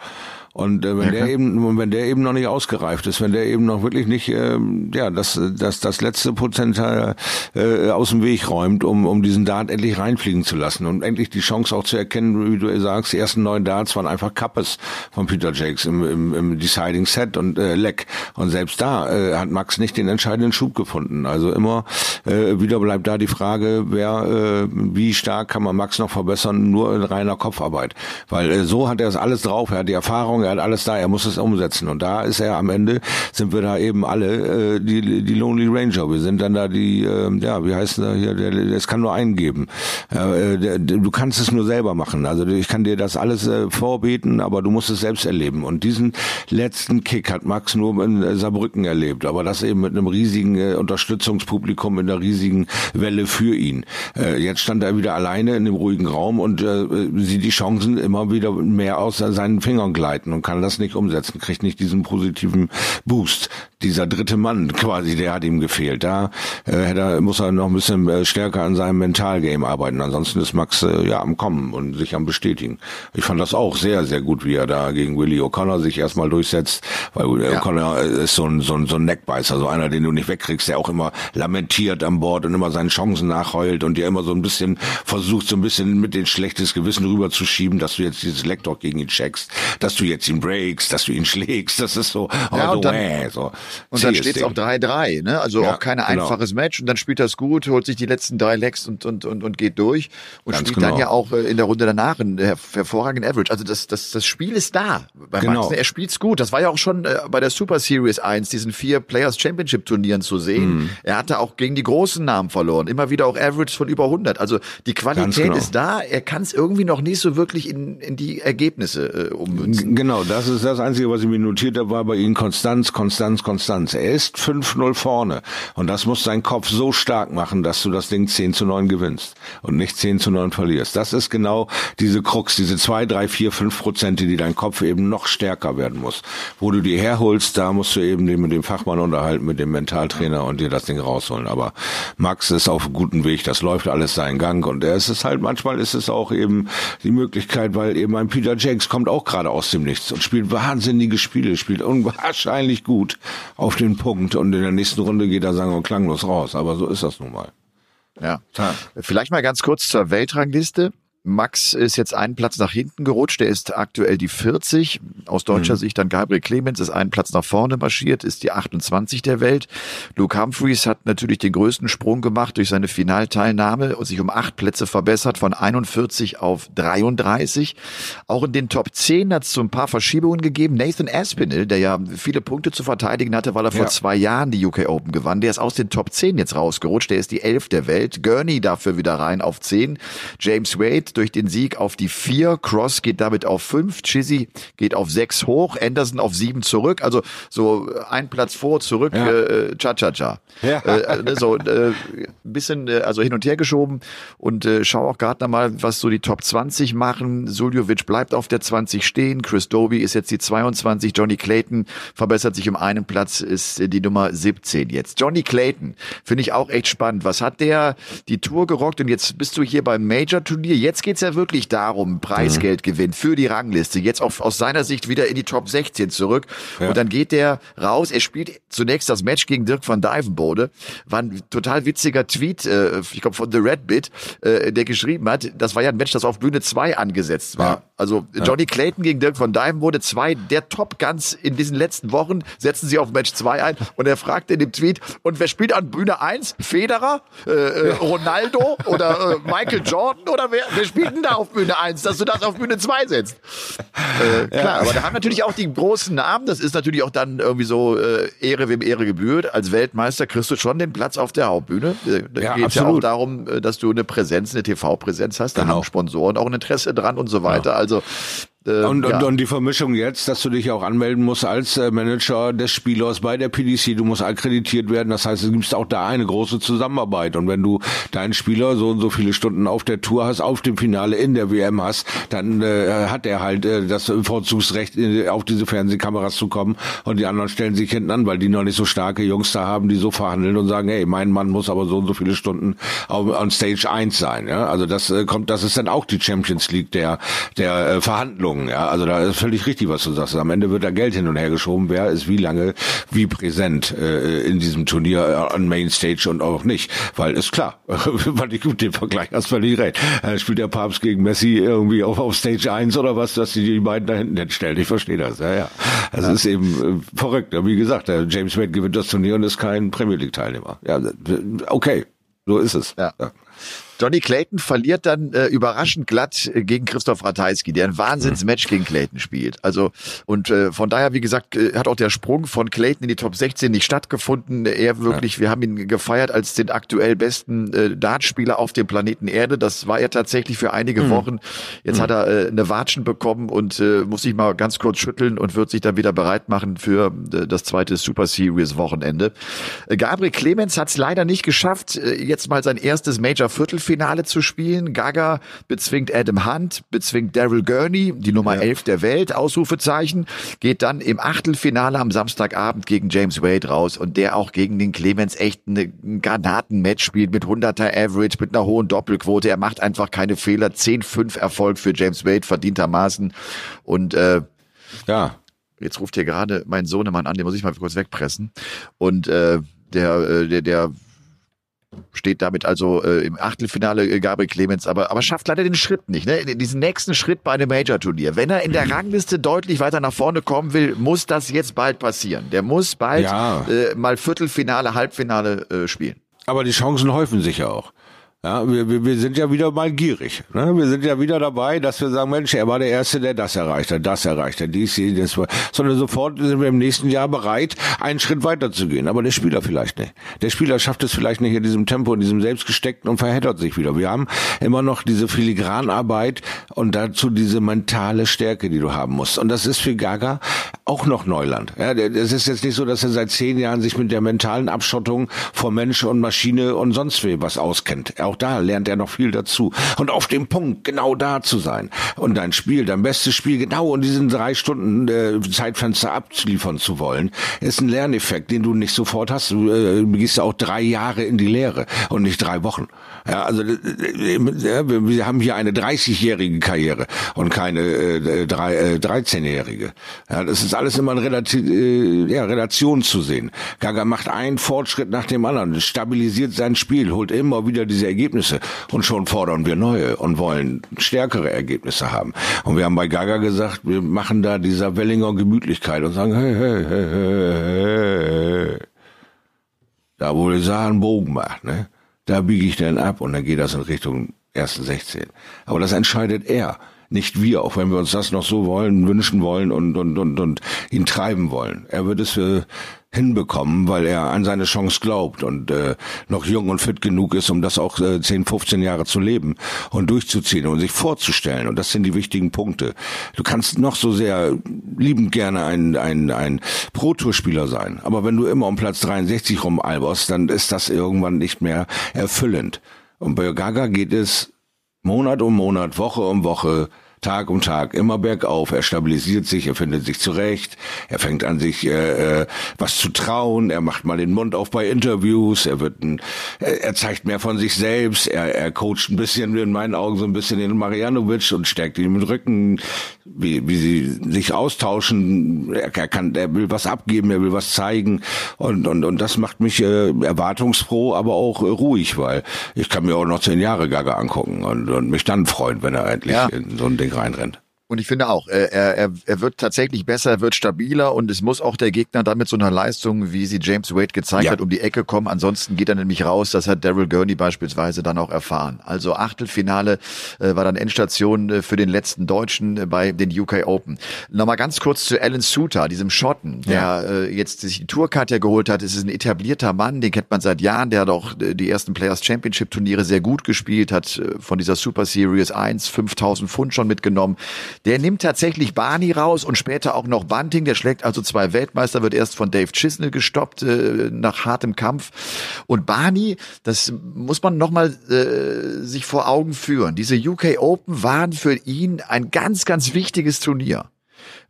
Und äh, wenn okay. der eben, wenn der eben noch nicht ausgereift ist, wenn der eben noch wirklich nicht, äh, ja, das, das, das letzte Prozentteil äh, aus dem Weg räumt, um, um diesen Dart endlich reinfliegen zu lassen und endlich die Chance auch zu erkennen, wie du sagst, die ersten neun Darts waren einfach Kappes von Peter Jakes im, im, im Deciding Set und äh, Leck. Und selbst da äh, hat Max nicht den entscheidenden Schub gefunden. Also immer äh, wieder bleibt da die Frage, wer, äh, wie stark kann man Max noch verbessern, nur in reiner Kopfarbeit. Weil äh, so hat er es alles drauf, er hat die Erfahrung, er hat alles da, er muss es umsetzen. Und da ist er am Ende, sind wir da eben alle äh, die, die Lonely Ranger. Wir sind dann da die, äh, ja, wie heißt der hier, der, es kann nur einen geben. Äh, der, du kannst es nur selber machen. Also ich kann dir das alles äh, vorbeten, aber du musst es selbst erleben. Und diesen letzten Kick hat Max nur in Saarbrücken erlebt. Aber das eben mit einem riesigen äh, Unterstützungspublikum, in einer riesigen Welle für ihn. Äh, jetzt stand er wieder alleine in dem ruhigen Raum und äh, sieht die Chancen immer wieder mehr aus seinen Fingern gleiten und kann das nicht umsetzen, kriegt nicht diesen positiven Boost. Dieser dritte Mann quasi, der hat ihm gefehlt. Da äh, muss er noch ein bisschen äh, stärker an seinem Mentalgame arbeiten. Ansonsten ist Max äh, ja am Kommen und sich am Bestätigen. Ich fand das auch sehr, sehr gut, wie er da gegen Willie O'Connor sich erstmal durchsetzt, weil ja. O'Connor äh, ist so ein, so, ein, so ein Neckbeißer, so einer, den du nicht wegkriegst, der auch immer lamentiert an Bord und immer seinen Chancen nachheult und dir immer so ein bisschen versucht, so ein bisschen mit den schlechtes Gewissen rüberzuschieben, dass du jetzt dieses Leckdock gegen ihn checkst, dass du jetzt jetzt ihn breaks, dass du ihn schlägst, das ist so, oh, ja, so, dann, äh, so. Und dann steht es auch 3-3, ne? Also Ja, auch kein genau. einfaches Match. Und dann spielt das gut, holt sich die letzten drei Legs und, und, und, und geht durch. Und Ganz spielt dann genau. ja auch äh, in der Runde danach einen her hervorragenden Average. Also das, das, das Spiel ist da bei Genau. Max. ne? Er spielt's gut. Das war ja auch schon äh, bei der Super Series 1, diesen vier Players Championship Turnieren zu sehen. Mhm. Er hatte auch gegen die großen Namen verloren. Immer wieder auch Average von über 100. Also die Qualität genau. ist da. Er kann es irgendwie noch nicht so wirklich in, in die Ergebnisse äh, ummünzen. Genau, das ist das Einzige, was ich mir notiert habe, war bei ihm Konstanz, Konstanz, Konstanz. Er ist 5-0 vorne. Und das muss dein Kopf so stark machen, dass du das Ding 10 zu 9 gewinnst und nicht 10 zu 9 verlierst. Das ist genau diese Krux, diese 2, 3, 4, 5 Prozente, die dein Kopf eben noch stärker werden muss. Wo du die herholst, da musst du eben den mit dem Fachmann unterhalten, mit dem Mentaltrainer und dir das Ding rausholen. Aber Max ist auf guten Weg, das läuft alles seinen Gang und er ist es halt, manchmal ist es auch eben die Möglichkeit, weil eben ein Peter Jakes kommt auch gerade aus dem Nichts und spielt wahnsinnige Spiele, spielt unwahrscheinlich gut auf den Punkt und in der nächsten Runde geht er sagen und klanglos raus. Aber so ist das nun mal. Ja. Vielleicht mal ganz kurz zur Weltrangliste. Max ist jetzt einen Platz nach hinten gerutscht. Der ist aktuell die 40. Aus deutscher Sicht dann Gabriel Clemens ist einen Platz nach vorne marschiert, ist die 28 der Welt. Luke Humphreys hat natürlich den größten Sprung gemacht durch seine Finalteilnahme und sich um acht Plätze verbessert von 41 auf 33. Auch in den Top 10 hat es so ein paar Verschiebungen gegeben. Nathan Aspinall, der ja viele Punkte zu verteidigen hatte, weil er vor Ja. zwei Jahren die UK Open gewann, der ist aus den Top 10 jetzt rausgerutscht. Der ist die 11 der Welt. Gurney dafür wieder rein auf 10. James Wade durch den Sieg auf die 4. Cross geht damit auf 5. Chizzy geht auf 6 hoch. Anderson auf 7 zurück. Also so ein Platz vor, zurück, Ja. äh, cha-cha-cha. Ja. Äh, ne, so äh, ein bisschen äh, also hin und her geschoben und äh, schau auch gerade noch mal, was so die Top 20 machen. Suljovic bleibt auf der 20 stehen. Chris Doby ist jetzt die 22. Johnny Clayton verbessert sich um einen Platz, ist äh, die Nummer 17 jetzt. Johnny Clayton finde ich auch echt spannend. Was hat der die Tour gerockt und jetzt bist du hier beim Major-Turnier. Jetzt geht's ja wirklich darum, Preisgeldgewinn für die Rangliste. Jetzt auch aus seiner Sicht wieder in die Top 16 zurück. Ja. Und dann geht der raus. Er spielt zunächst das Match gegen Dirk van Dijvenbode. War ein total witziger Tweet, äh, ich glaube von The Red Bit, äh, der geschrieben hat, das war ja ein Match, das auf Bühne 2 angesetzt war. Ja. Also Johnny Clayton gegen Dirk van Dijvenbode, zwei der Top Guns in diesen letzten Wochen, setzen sie auf Match 2 ein. Und er fragt in dem Tweet, und wer spielt an Bühne 1? Federer? Äh, äh, Ronaldo? Oder äh, Michael Jordan? Oder wer, wer spielt denn da auf Bühne 1, dass du das auf Bühne 2 setzt? Äh, klar, aber da haben natürlich auch die großen Namen, das ist natürlich auch dann irgendwie so äh, Ehre, wem Ehre gebührt. Als Weltmeister kriegst du schon den Platz auf der Hauptbühne. Äh, Da Ja, geht's ja auch darum, äh, dass du eine Präsenz, eine TV-Präsenz hast. Da Genau. haben Sponsoren auch ein Interesse dran und so weiter. Also äh, Und, ja. und, und die Vermischung jetzt, dass du dich auch anmelden musst als äh, Manager des Spielers bei der PDC, du musst akkreditiert werden, das heißt, es gibt auch da eine große Zusammenarbeit. Und wenn du deinen Spieler so und so viele Stunden auf der Tour hast, auf dem Finale in der WM hast, dann äh, hat er halt äh, das Vorzugsrecht, äh, auf diese Fernsehkameras zu kommen. Und die anderen stellen sich hinten an, weil die noch nicht so starke Jungs da haben, die so verhandeln und sagen, hey, mein Mann muss aber so und so viele Stunden auf, on Stage 1 sein, ja, also das äh, kommt, das ist dann auch die Champions League der, der äh, Verhandlungen, ja, also da ist völlig richtig, was du sagst. Am Ende wird da Geld hin und her geschoben, wer ist wie lange, wie präsent äh, in diesem Turnier äh, an Mainstage und auch nicht, weil ist klar, [laughs] weil ich gut den Vergleich hast völlig recht. Äh, spielt der Papst gegen Messi irgendwie auf, auf Stage 1 oder was, dass die die beiden da hinten hinstellen, ich verstehe das, ja, ja. Es ist eben äh, verrückt, wie gesagt, der James Wade gewinnt das Turnier und ist kein Premier League Teilnehmer. Ja, okay, so ist es. Ja. Johnny Clayton verliert dann äh, überraschend glatt äh, gegen Christoph Ratajski, der ein Wahnsinnsmatch gegen Clayton spielt. Also und äh, von daher, wie gesagt, äh, hat auch der Sprung von Clayton in die Top 16 nicht stattgefunden. Er wirklich, wir haben ihn gefeiert als den aktuell besten äh, Dartspieler auf dem Planeten Erde. Das war er tatsächlich für einige Wochen. Jetzt hat er äh, eine Watschen bekommen und äh, muss sich mal ganz kurz schütteln und wird sich dann wieder bereit machen für äh, das zweite Super Series Wochenende. Äh, Gabriel Clemens hat es leider nicht geschafft, äh, jetzt mal sein erstes Major Viertelfinale zu spielen. Gaga bezwingt Adam Hunt, bezwingt Daryl Gurney, die Nummer 11 der Welt, Ausrufezeichen, geht dann im Achtelfinale am Samstagabend gegen James Wade raus und der auch gegen den Clemens echt ein Granatenmatch spielt mit 100er Average, mit einer hohen Doppelquote. Er macht einfach keine Fehler. 10-5 Erfolg für James Wade, verdientermaßen. Und äh, Ja, Jetzt ruft hier gerade mein Sohnemann an, den muss ich mal kurz wegpressen. Und äh, der, äh, der, der steht damit also äh, im Achtelfinale äh, Gabriel Clemens, aber, aber schafft leider den Schritt nicht, ne? diesen nächsten Schritt bei einem Major-Turnier. Wenn er in der Rangliste deutlich weiter nach vorne kommen will, muss das jetzt bald passieren. Der muss bald ja. äh, mal Viertelfinale, Halbfinale äh, spielen. Aber die Chancen häufen sich ja auch. Ja, wir, wir, wir sind ja wieder mal gierig. Ne? Wir sind ja wieder dabei, dass wir sagen, Mensch, er war der Erste, der das erreicht hat, das erreicht hat, dies, das, sondern sofort sind wir im nächsten Jahr bereit, einen Schritt weiter zu gehen. Aber der Spieler vielleicht nicht. Der Spieler schafft es vielleicht nicht in diesem Tempo, in diesem selbstgesteckten und verheddert sich wieder. Wir haben immer noch diese Filigranarbeit und dazu diese mentale Stärke, die du haben musst. Und das ist für Gaga auch noch Neuland. Ja, es ist jetzt nicht so, dass er seit zehn Jahren sich mit der mentalen Abschottung von Mensch und Maschine und sonst wie was auskennt. Auch da lernt er noch viel dazu. Und auf dem Punkt genau da zu sein und dein Spiel, dein bestes Spiel genau in diesen drei Stunden äh, Zeitfenster abzuliefern zu wollen, ist ein Lerneffekt, den du nicht sofort hast. Du äh, gehst auch drei Jahre in die Lehre und nicht drei Wochen. Ja, also äh, äh wir haben hier eine 30-jährige Karriere und keine äh, drei, äh, 13-jährige. Ja, das ist alles immer in Relati äh, ja, Relation zu sehen. Gaga macht einen Fortschritt nach dem anderen, stabilisiert sein Spiel, holt immer wieder diese Ergebnisse und schon fordern wir neue und wollen stärkere Ergebnisse haben. Und wir haben bei Gaga gesagt, wir machen da dieser Wellinger Gemütlichkeit und sagen, hey, hey, hey, hey, hey. Da wo der Saar einen Bogen macht, ne? Da biege ich dann ab und dann geht das in Richtung ersten 16. Aber das entscheidet er nicht wir, auch wenn wir uns das noch so wollen, wünschen wollen und, und, und, und ihn treiben wollen. Er wird es für hinbekommen, weil er an seine Chance glaubt und äh, noch jung und fit genug ist, um das auch äh, 10, 15 Jahre zu leben und durchzuziehen und sich vorzustellen. Und das sind die wichtigen Punkte. Du kannst noch so sehr liebend gerne ein, ein, ein Pro-Tour-Spieler sein, aber wenn du immer um Platz 63 rumalberst, dann ist das irgendwann nicht mehr erfüllend. Und bei Gaga geht es Monat um Monat, Woche um Woche Tag um Tag immer bergauf. Er stabilisiert sich, er findet sich zurecht, er fängt an sich äh, äh, was zu trauen, er macht mal den Mund auf bei Interviews, er wird ein, er zeigt mehr von sich selbst, er, er coacht ein bisschen in meinen Augen so ein bisschen den Marianovic und stärkt ihn mit Rücken, wie, wie sie sich austauschen. Er, er kann, er will was abgeben, er will was zeigen und und und das macht mich äh, erwartungsfroh, aber auch äh, ruhig, weil ich kann mir auch noch zehn Jahre Gaga angucken und, und mich dann freuen, wenn er endlich ja. in so ein Ding reinrennt. Und ich finde auch, er, er, er wird tatsächlich besser, er wird stabiler und es muss auch der Gegner dann mit so einer Leistung, wie sie James Wade gezeigt ja. hat, um die Ecke kommen. Ansonsten geht er nämlich raus. Das hat Daryl Gurney beispielsweise dann auch erfahren. Also Achtelfinale äh, war dann Endstation äh, für den letzten Deutschen äh, bei den UK Open. Nochmal ganz kurz zu Alan Suter, diesem Schotten, der ja. äh, jetzt sich die Tourkarte geholt hat. Es ist ein etablierter Mann, den kennt man seit Jahren. Der hat auch äh, die ersten Players Championship Turniere sehr gut gespielt, hat äh, von dieser Super Series 1 5000 Pfund schon mitgenommen der nimmt tatsächlich Barney raus und später auch noch Bunting. Der schlägt also zwei Weltmeister, wird erst von Dave Chisnell gestoppt äh, nach hartem Kampf. Und Barney, das muss man nochmal äh, sich vor Augen führen. Diese UK Open waren für ihn ein ganz, ganz wichtiges Turnier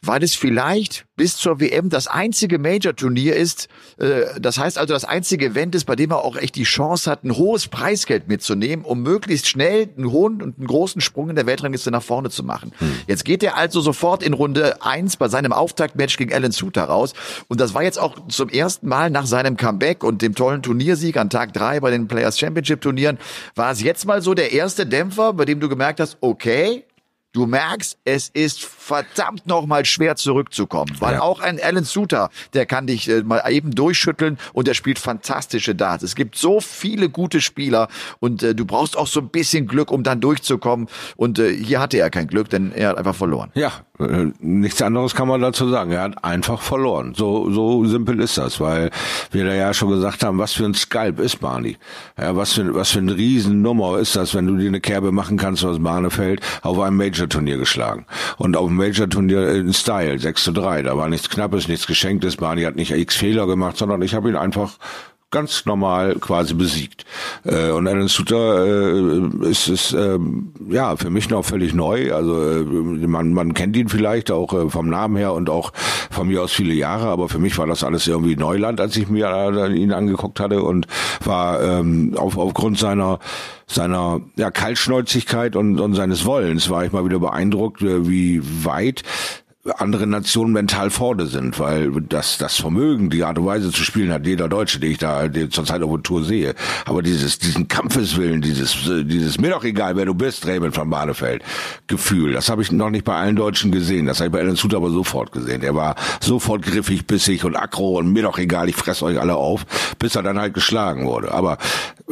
weil es vielleicht bis zur WM das einzige Major-Turnier ist. Äh, das heißt also, das einzige Event ist, bei dem er auch echt die Chance hat, ein hohes Preisgeld mitzunehmen, um möglichst schnell einen hohen und einen großen Sprung in der Weltrangliste nach vorne zu machen. Hm. Jetzt geht er also sofort in Runde eins bei seinem Auftaktmatch gegen Alan Suter raus. Und das war jetzt auch zum ersten Mal nach seinem Comeback und dem tollen Turniersieg an Tag drei bei den Players Championship Turnieren, war es jetzt mal so der erste Dämpfer, bei dem du gemerkt hast, okay, Du merkst, es ist verdammt nochmal schwer zurückzukommen, weil ja. auch ein Alan Suter, der kann dich äh, mal eben durchschütteln und der spielt fantastische Darts. Es gibt so viele gute Spieler und äh, du brauchst auch so ein bisschen Glück, um dann durchzukommen. Und äh, hier hatte er kein Glück, denn er hat einfach verloren. Ja, äh, nichts anderes kann man dazu sagen. Er hat einfach verloren. So, so simpel ist das, weil wir da ja schon gesagt haben, was für ein Skalp ist Barney. Ja, was für, was für eine Riesennummer ist das, wenn du dir eine Kerbe machen kannst aus Barnefeld auf einem Major-Turnier geschlagen. Und auf dem Major-Turnier in Style, 6 zu 3. Da war nichts Knappes, nichts Geschenktes. Barney hat nicht x Fehler gemacht, sondern ich habe ihn einfach ganz normal quasi besiegt. Äh, und Alan Suter äh, ist es äh, ja für mich noch völlig neu. Also äh, man man kennt ihn vielleicht auch äh, vom Namen her und auch von mir aus viele Jahre, aber für mich war das alles irgendwie Neuland, als ich mir äh, ihn angeguckt hatte und war ähm, auf, aufgrund seiner seiner ja, Kaltschnäuzigkeit und, und seines Wollens war ich mal wieder beeindruckt, äh, wie weit andere Nationen mental vorne sind, weil das, das Vermögen, die Art und Weise zu spielen hat jeder Deutsche, den ich da zurzeit auf der Tour sehe. Aber dieses, diesen Kampfeswillen, dieses, dieses mir doch egal, wer du bist, Raymond van Badefeld, Gefühl, das habe ich noch nicht bei allen Deutschen gesehen. Das habe ich bei Alan Suter aber sofort gesehen. Er war sofort griffig, bissig und aggro und mir doch egal, ich fress euch alle auf, bis er dann halt geschlagen wurde. Aber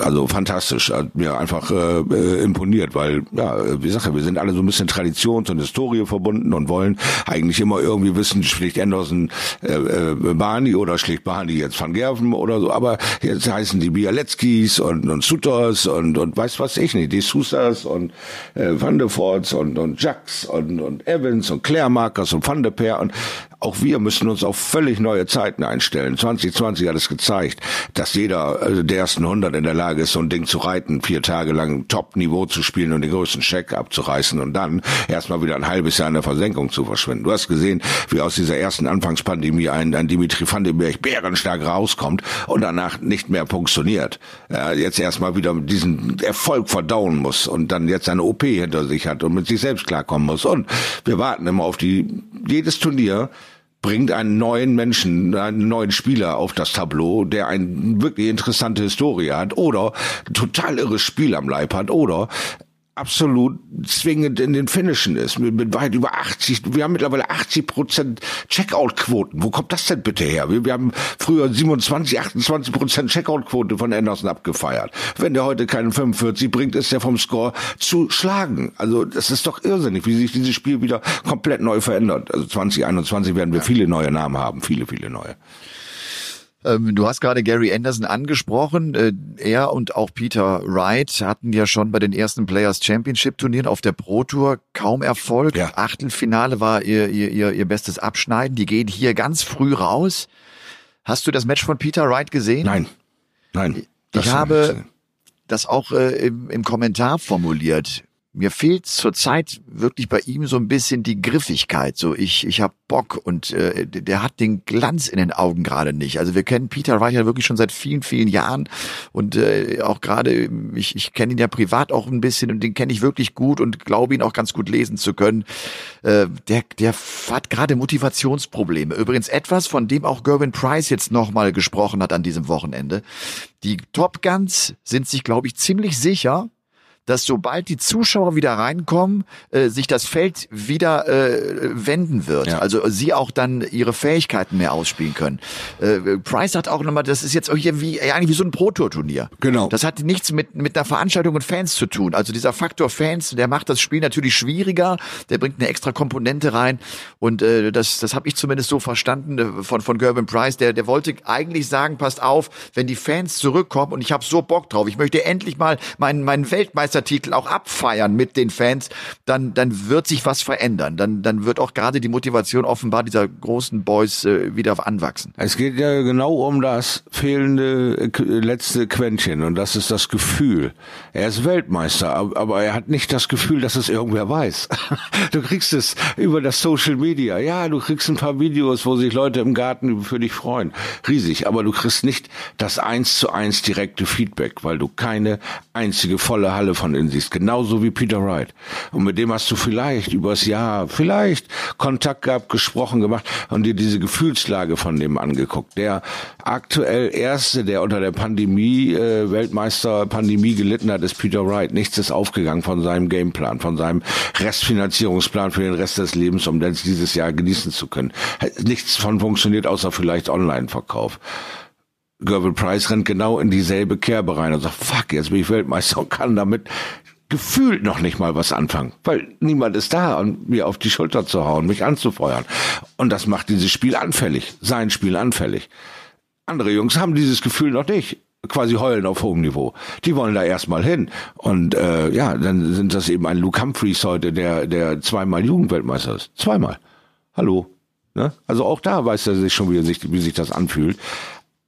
also fantastisch, hat mir einfach äh, imponiert, weil, ja, wie gesagt, wir sind alle so ein bisschen Traditions- und Historie verbunden und wollen eigentlich immer irgendwie wissen, schlägt Anderson äh, äh, Barney oder schlägt Barney jetzt Van Gerven oder so, aber jetzt heißen die Bialeckis und, und Sutters und, und weiß was ich nicht, die Sousas und äh, Van de Forts und, und Jacks und, und Evans und Claire Markers und Van de Peer und auch wir müssen uns auf völlig neue Zeiten einstellen. 2020 hat es gezeigt, dass jeder also der ersten 100 in der Lage ist, so ein Ding zu reiten, vier Tage lang Top-Niveau zu spielen und den größten Check abzureißen und dann erstmal wieder ein halbes Jahr in der Versenkung zu verschwinden. Du hast gesehen, wie aus dieser ersten Anfangspandemie ein, ein Dimitri van den Berg bärenstark rauskommt und danach nicht mehr funktioniert. Er jetzt erstmal wieder diesen Erfolg verdauen muss und dann jetzt eine OP hinter sich hat und mit sich selbst klarkommen muss. Und wir warten immer auf die, jedes Turnier bringt einen neuen Menschen, einen neuen Spieler auf das Tableau, der eine wirklich interessante Historie hat oder total irres Spiel am Leib hat oder absolut zwingend in den Finishen ist, mit, mit weit über 80, wir haben mittlerweile 80 Prozent Checkout-Quoten. Wo kommt das denn bitte her? Wir, wir haben früher 27, 28 Prozent Checkout-Quote von Anderson abgefeiert. Wenn der heute keinen 45 bringt, ist der vom Score zu schlagen. Also das ist doch irrsinnig, wie sich dieses Spiel wieder komplett neu verändert. Also 2021 werden wir viele neue Namen haben, viele, viele neue. Ähm, du hast gerade Gary Anderson angesprochen. Äh, er und auch Peter Wright hatten ja schon bei den ersten Players Championship Turnieren auf der Pro Tour kaum Erfolg. Ja. Achtelfinale war ihr, ihr, ihr, ihr bestes Abschneiden. Die gehen hier ganz früh raus. Hast du das Match von Peter Wright gesehen? Nein. Nein. Ich habe das auch äh, im, im Kommentar formuliert. Mir fehlt zurzeit wirklich bei ihm so ein bisschen die Griffigkeit. So, ich, ich habe Bock und äh, der hat den Glanz in den Augen gerade nicht. Also wir kennen Peter Reich ja wirklich schon seit vielen, vielen Jahren und äh, auch gerade, ich, ich kenne ihn ja privat auch ein bisschen und den kenne ich wirklich gut und glaube ihn auch ganz gut lesen zu können. Äh, der, der hat gerade Motivationsprobleme. Übrigens etwas, von dem auch Gervin Price jetzt nochmal gesprochen hat an diesem Wochenende. Die Top Guns sind sich, glaube ich, ziemlich sicher, dass sobald die Zuschauer wieder reinkommen, äh, sich das Feld wieder äh, wenden wird. Ja. Also sie auch dann ihre Fähigkeiten mehr ausspielen können. Äh, Price hat auch nochmal, das ist jetzt irgendwie eigentlich wie so ein Pro-Tour-Turnier. Genau. Das hat nichts mit mit einer Veranstaltung und Fans zu tun. Also dieser Faktor Fans, der macht das Spiel natürlich schwieriger. Der bringt eine extra Komponente rein und äh, das das habe ich zumindest so verstanden äh, von von Gerben Price. Der der wollte eigentlich sagen, passt auf, wenn die Fans zurückkommen und ich habe so Bock drauf, ich möchte endlich mal meinen meinen Weltmeister Meistertitel auch abfeiern mit den Fans, dann, dann wird sich was verändern. Dann, dann wird auch gerade die Motivation offenbar dieser großen Boys äh, wieder anwachsen. Es geht ja genau um das fehlende äh, letzte Quäntchen und das ist das Gefühl. Er ist Weltmeister, aber er hat nicht das Gefühl, dass es irgendwer weiß. [laughs] Du kriegst es über das Social Media. Ja, du kriegst ein paar Videos, wo sich Leute im Garten für dich freuen. Riesig, aber du kriegst nicht das eins zu eins direkte Feedback, weil du keine einzige volle Halle von innen siehst, genauso wie Peter Wright. Und mit dem hast du vielleicht übers Jahr, vielleicht Kontakt gehabt, gesprochen gemacht und dir diese Gefühlslage von dem angeguckt. Der aktuell Erste, der unter der Pandemie, äh, Weltmeister Pandemie gelitten hat, ist Peter Wright. Nichts ist aufgegangen von seinem Gameplan, von seinem Restfinanzierungsplan für den Rest des Lebens, um das dieses Jahr genießen zu können. Nichts von funktioniert, außer vielleicht Online-Verkauf. Gervin Price rennt genau in dieselbe Kerbe rein und sagt, fuck, jetzt bin ich Weltmeister und kann damit gefühlt noch nicht mal was anfangen, weil niemand ist da, um mir auf die Schulter zu hauen, mich anzufeuern. Und das macht dieses Spiel anfällig, sein Spiel anfällig. Andere Jungs haben dieses Gefühl noch nicht quasi heulen auf hohem Niveau. Die wollen da erstmal hin. Und äh, ja, dann sind das eben ein Luke Humphreys heute, der, der zweimal Jugendweltmeister ist. Zweimal. Hallo. Ne? Also auch da weiß er sich schon, wie, sich, wie sich das anfühlt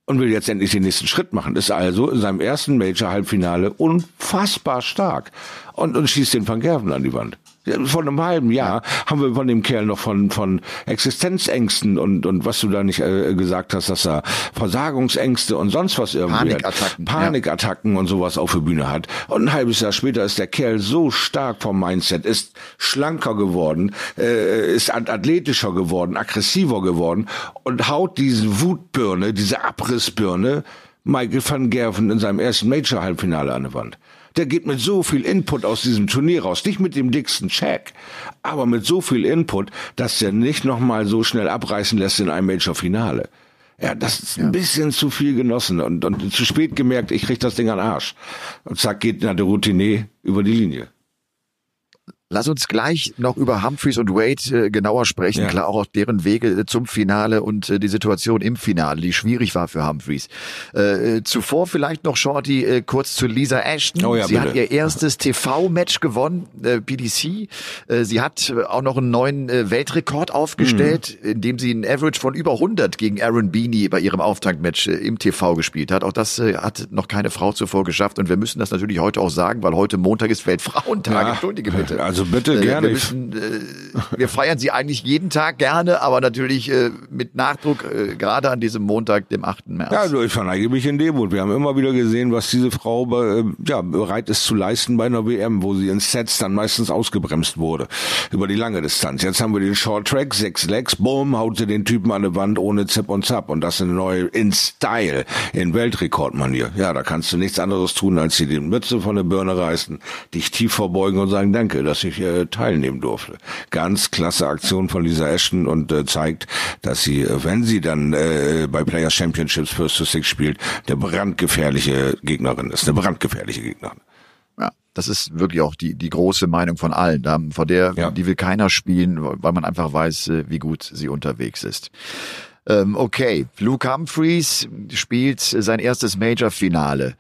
und will jetzt endlich den nächsten Schritt machen. Ist also in seinem ersten Major-Halbfinale unfassbar stark und, und schießt den Van Gerven an die Wand. Vor einem halben Jahr haben wir von dem Kerl noch von, von Existenzängsten und, und was du da nicht äh, gesagt hast, dass er Versagungsängste und sonst was irgendwie Panikattacken. Hat. Panikattacken ja. und sowas auf der Bühne hat. Und ein halbes Jahr später ist der Kerl so stark vom Mindset, ist schlanker geworden, äh, ist athletischer geworden, aggressiver geworden und haut diese Wutbirne, diese Abrissbirne Michael van Gerven in seinem ersten Major-Halbfinale an der Wand. Der geht mit so viel Input aus diesem Turnier raus, nicht mit dem dicksten Check, aber mit so viel Input, dass der nicht nochmal so schnell abreißen lässt in einem Major-Finale. Ja, das ist ein bisschen zu viel genossen und, und zu spät gemerkt, ich krieg das Ding an den Arsch. Und zack, geht na, der Routine über die Linie. Lass uns gleich noch über Humphreys und Wade äh, genauer sprechen. Ja. Klar, auch deren Wege äh, zum Finale und äh, die Situation im Finale, die schwierig war für Humphreys. Äh, äh zuvor vielleicht noch Shorty äh, kurz zu Lisa Ashton. Oh ja, sie bitte. hat ihr erstes TV-Match gewonnen, äh, PDC. Äh, sie hat auch noch einen neuen äh, Weltrekord aufgestellt, mhm. indem sie einen Average von über 100 gegen Aaron Beanie bei ihrem Auftaktmatch äh, im TV gespielt hat. Auch das äh, hat noch keine Frau zuvor geschafft und wir müssen das natürlich heute auch sagen, weil heute Montag ist Weltfrauentag. Ja. Entschuldige bitte. Also also bitte, äh, gerne. Wir, müssen, äh, wir feiern sie eigentlich jeden Tag gerne, aber natürlich äh, mit Nachdruck, äh, gerade an diesem Montag, dem 8. März. Ja, also ich verneige mich in Demut. Wir haben immer wieder gesehen, was diese Frau äh, ja, bereit ist zu leisten bei einer WM, wo sie in Sets dann meistens ausgebremst wurde. Über die lange Distanz. Jetzt haben wir den Short Track, sechs Legs, boom, haut sie den Typen an die Wand ohne Zip und Zap. Und das eine neue in Style, in Weltrekordmanier. Ja, da kannst du nichts anderes tun, als sie den Mütze von der Birne reißen, dich tief verbeugen und sagen, danke, dass ich äh, teilnehmen durfte. Ganz klasse Aktion von Lisa Ashton und äh, zeigt, dass sie, äh, wenn sie dann äh, bei Player Championships First to Six spielt, der brandgefährliche Gegnerin ist, eine brandgefährliche Gegnerin. Ja, das ist wirklich auch die, die große Meinung von allen. Da, vor der, ja. die will keiner spielen, weil man einfach weiß, äh, wie gut sie unterwegs ist. Ähm, okay, Luke Humphreys spielt sein erstes Major-Finale,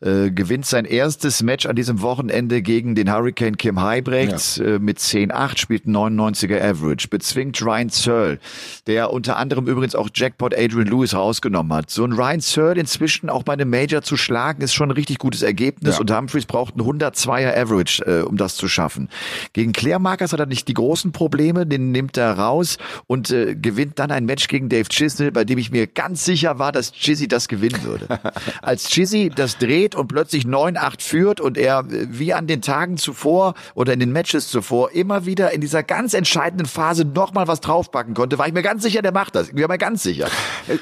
äh, gewinnt sein erstes Match an diesem Wochenende gegen den Hurricane Kim Heibrecht ja. äh, mit 10-8, spielt 99er Average, bezwingt Ryan Searle, der unter anderem übrigens auch Jackpot Adrian Lewis rausgenommen hat. So ein Ryan Searle inzwischen auch bei einem Major zu schlagen, ist schon ein richtig gutes Ergebnis ja. und Humphreys braucht ein 102er Average, äh, um das zu schaffen. Gegen Claire Marcus hat er nicht die großen Probleme, den nimmt er raus und äh, gewinnt dann ein Match gegen Dave Dave Chisnell, bei dem ich mir ganz sicher war, dass Chizzy das gewinnen würde. [laughs] Als Chizzy das dreht und plötzlich 9-8 führt und er äh, wie an den Tagen zuvor oder in den Matches zuvor immer wieder in dieser ganz entscheidenden Phase nochmal was draufpacken konnte, war ich mir ganz sicher, der macht das. Ich bin mir ganz sicher.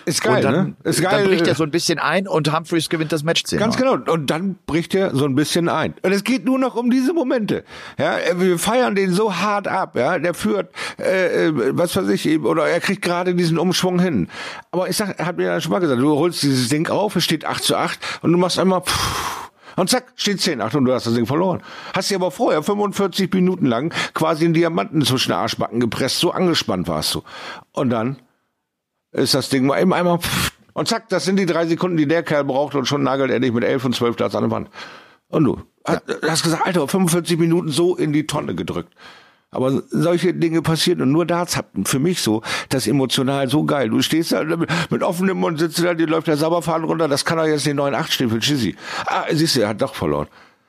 Ist geil, und dann, ne? Ist geil. Dann bricht er so ein bisschen ein und Humphreys gewinnt das Match 10. Ganz genau. Und dann bricht er so ein bisschen ein. Und es geht nur noch um diese Momente. Ja, wir feiern den so hart ab. Ja, der führt, äh, äh was weiß ich, oder er kriegt gerade diesen Umschwung Umschwung hin. Aber ich sag, hat mir ja schon mal gesagt, du holst dieses Ding auf, es steht 8 zu 8 und du machst einmal pff, und zack, steht 10, 8 und du hast das Ding verloren. Hast dir aber vorher 45 Minuten lang quasi einen Diamanten zwischen den Arschbacken gepresst, so angespannt warst du. Und dann ist das Ding mal eben einmal pff, und zack, das sind die drei Sekunden, die der Kerl braucht und schon nagelt er dich mit 11 und 12 Darts an der Wand. Und du ja. hast gesagt, Alter, 45 Minuten so in die Tonne gedrückt. Aber solche Dinge passieren und nur Darts hat für mich so das emotional so geil. Du stehst da mit offenem Mund, sitzt da, dir läuft der Sabberfaden runter, das kann doch jetzt den 9-8 stehen für Chizzy. Ah, siehst du, er hat doch verloren.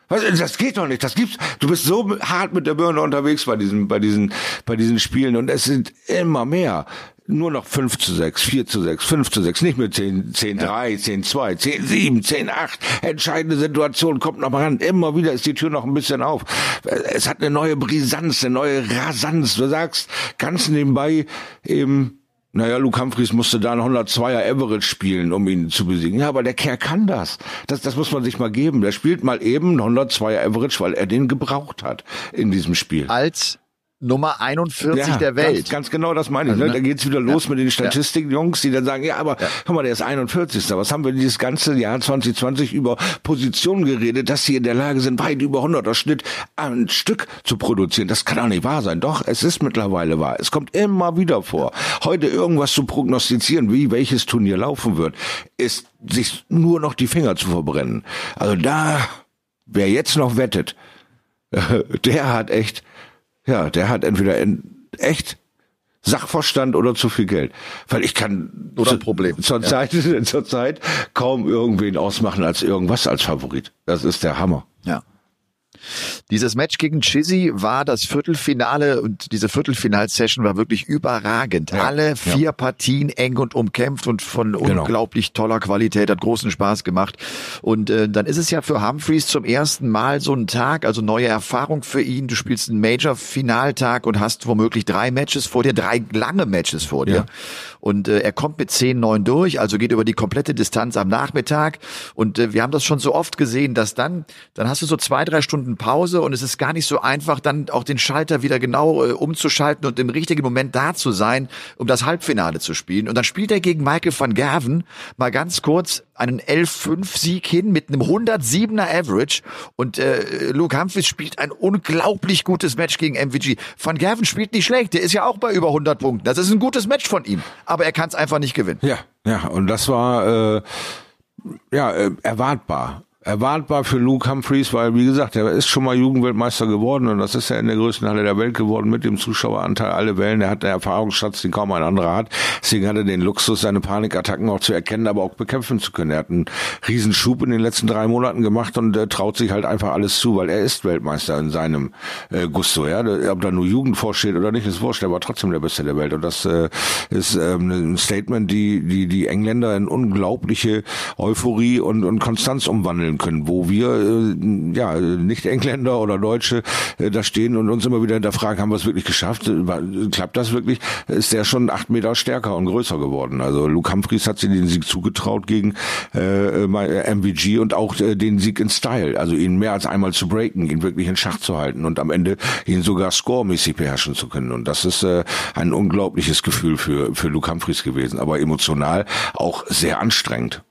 Was, das geht doch nicht. Das gibt's. Du bist so hart mit der Birne unterwegs bei diesen, bei diesen, bei diesen Spielen und es sind immer mehr nur noch 5 zu 6, 4 zu 6, 5 zu 6, nicht mehr 10, 10, ja. 3, 10, 2, 10, 7, 10, 8. Entscheidende Situation, kommt noch mal ran. Immer wieder ist die Tür noch ein bisschen auf. Es hat eine neue Brisanz, eine neue Rasanz. Du sagst ganz nebenbei eben, naja, Luke Humphries musste da ein 102er Average spielen, um ihn zu besiegen. Ja, aber der Kerl kann das. Das, das muss man sich mal geben. Der spielt mal eben ein 102er Average, weil er den gebraucht hat in diesem Spiel. Als Nummer 41 ja, der Welt. Ganz, ganz genau das meine ich. Also, ne? Da geht's wieder los ja. mit den Statistikjungs, die dann sagen, ja, aber ja. guck mal, der ist 41. Was haben wir dieses ganze Jahr 2020 über Positionen geredet, dass sie in der Lage sind, weit über 100er Schnitt ein Stück zu produzieren. Das kann doch nicht wahr sein. Doch, es ist mittlerweile wahr. Es kommt immer wieder vor. Heute irgendwas zu prognostizieren, wie welches Turnier laufen wird, ist sich nur noch die Finger zu verbrennen. Also da, wer jetzt noch wettet, [laughs] der hat echt ja, der hat entweder in echt Sachverstand oder zu viel Geld. Weil ich kann oder ein Problem. Zur ja. Zeit, [laughs] zur Zeit kaum irgendwen ausmachen als irgendwas als Favorit. Das ist der Hammer. Ja. Dieses Match gegen Chizzy war das Viertelfinale und diese Viertelfinalsession war wirklich überragend. Ja, Alle vier ja. Partien eng und umkämpft und von genau. unglaublich toller Qualität, hat großen Spaß gemacht. Und äh, dann ist es ja für Humphreys zum ersten Mal so ein Tag, also neue Erfahrung für ihn. Du spielst einen Major-Finaltag und hast womöglich drei Matches vor dir, drei lange Matches vor dir. Ja. Und äh, er kommt mit 10-9 durch, also geht über die komplette Distanz am Nachmittag. Und äh, wir haben das schon so oft gesehen, dass dann, dann hast du so zwei, drei Stunden Pause und es ist gar nicht so einfach, dann auch den Schalter wieder genau äh, umzuschalten und im richtigen Moment da zu sein, um das Halbfinale zu spielen. Und dann spielt er gegen Michael van Gerven mal ganz kurz einen 11-5-Sieg hin mit einem 107er Average und äh, Luke Humphries spielt ein unglaublich gutes Match gegen MVG. Van Gerven spielt nicht schlecht, der ist ja auch bei über 100 Punkten. Das ist ein gutes Match von ihm, aber er kann es einfach nicht gewinnen. Ja, ja, und das war äh, ja äh, erwartbar erwartbar für Luke Humphreys, weil wie gesagt, er ist schon mal Jugendweltmeister geworden und das ist ja in der größten Halle der Welt geworden mit dem Zuschaueranteil alle Wellen. Er hat einen Erfahrungsschatz, den kaum ein anderer hat. Deswegen hat er den Luxus, seine Panikattacken auch zu erkennen, aber auch bekämpfen zu können. Er hat einen Riesenschub in den letzten drei Monaten gemacht und äh, traut sich halt einfach alles zu, weil er ist Weltmeister in seinem äh, Gusto. Ja, ob da nur Jugend vorsteht oder nicht, ist wurscht. Er war trotzdem der Beste der Welt und das äh, ist ähm, ein Statement, die die die Engländer in unglaubliche Euphorie und, und Konstanz umwandeln vorstellen können, wo wir äh, ja nicht Engländer oder Deutsche äh, da stehen und uns immer wieder hinterfragen, haben wir es wirklich geschafft? Äh, klappt das wirklich? Ist der schon acht Meter stärker und größer geworden? Also Luke Humphries hat sich den Sieg zugetraut gegen äh, MVG und auch äh, den Sieg in Style, also ihn mehr als einmal zu breaken, ihn wirklich in Schach zu halten und am Ende ihn sogar scoremäßig beherrschen zu können. Und das ist äh, ein unglaubliches Gefühl für für Luke Humphries gewesen, aber emotional auch sehr anstrengend.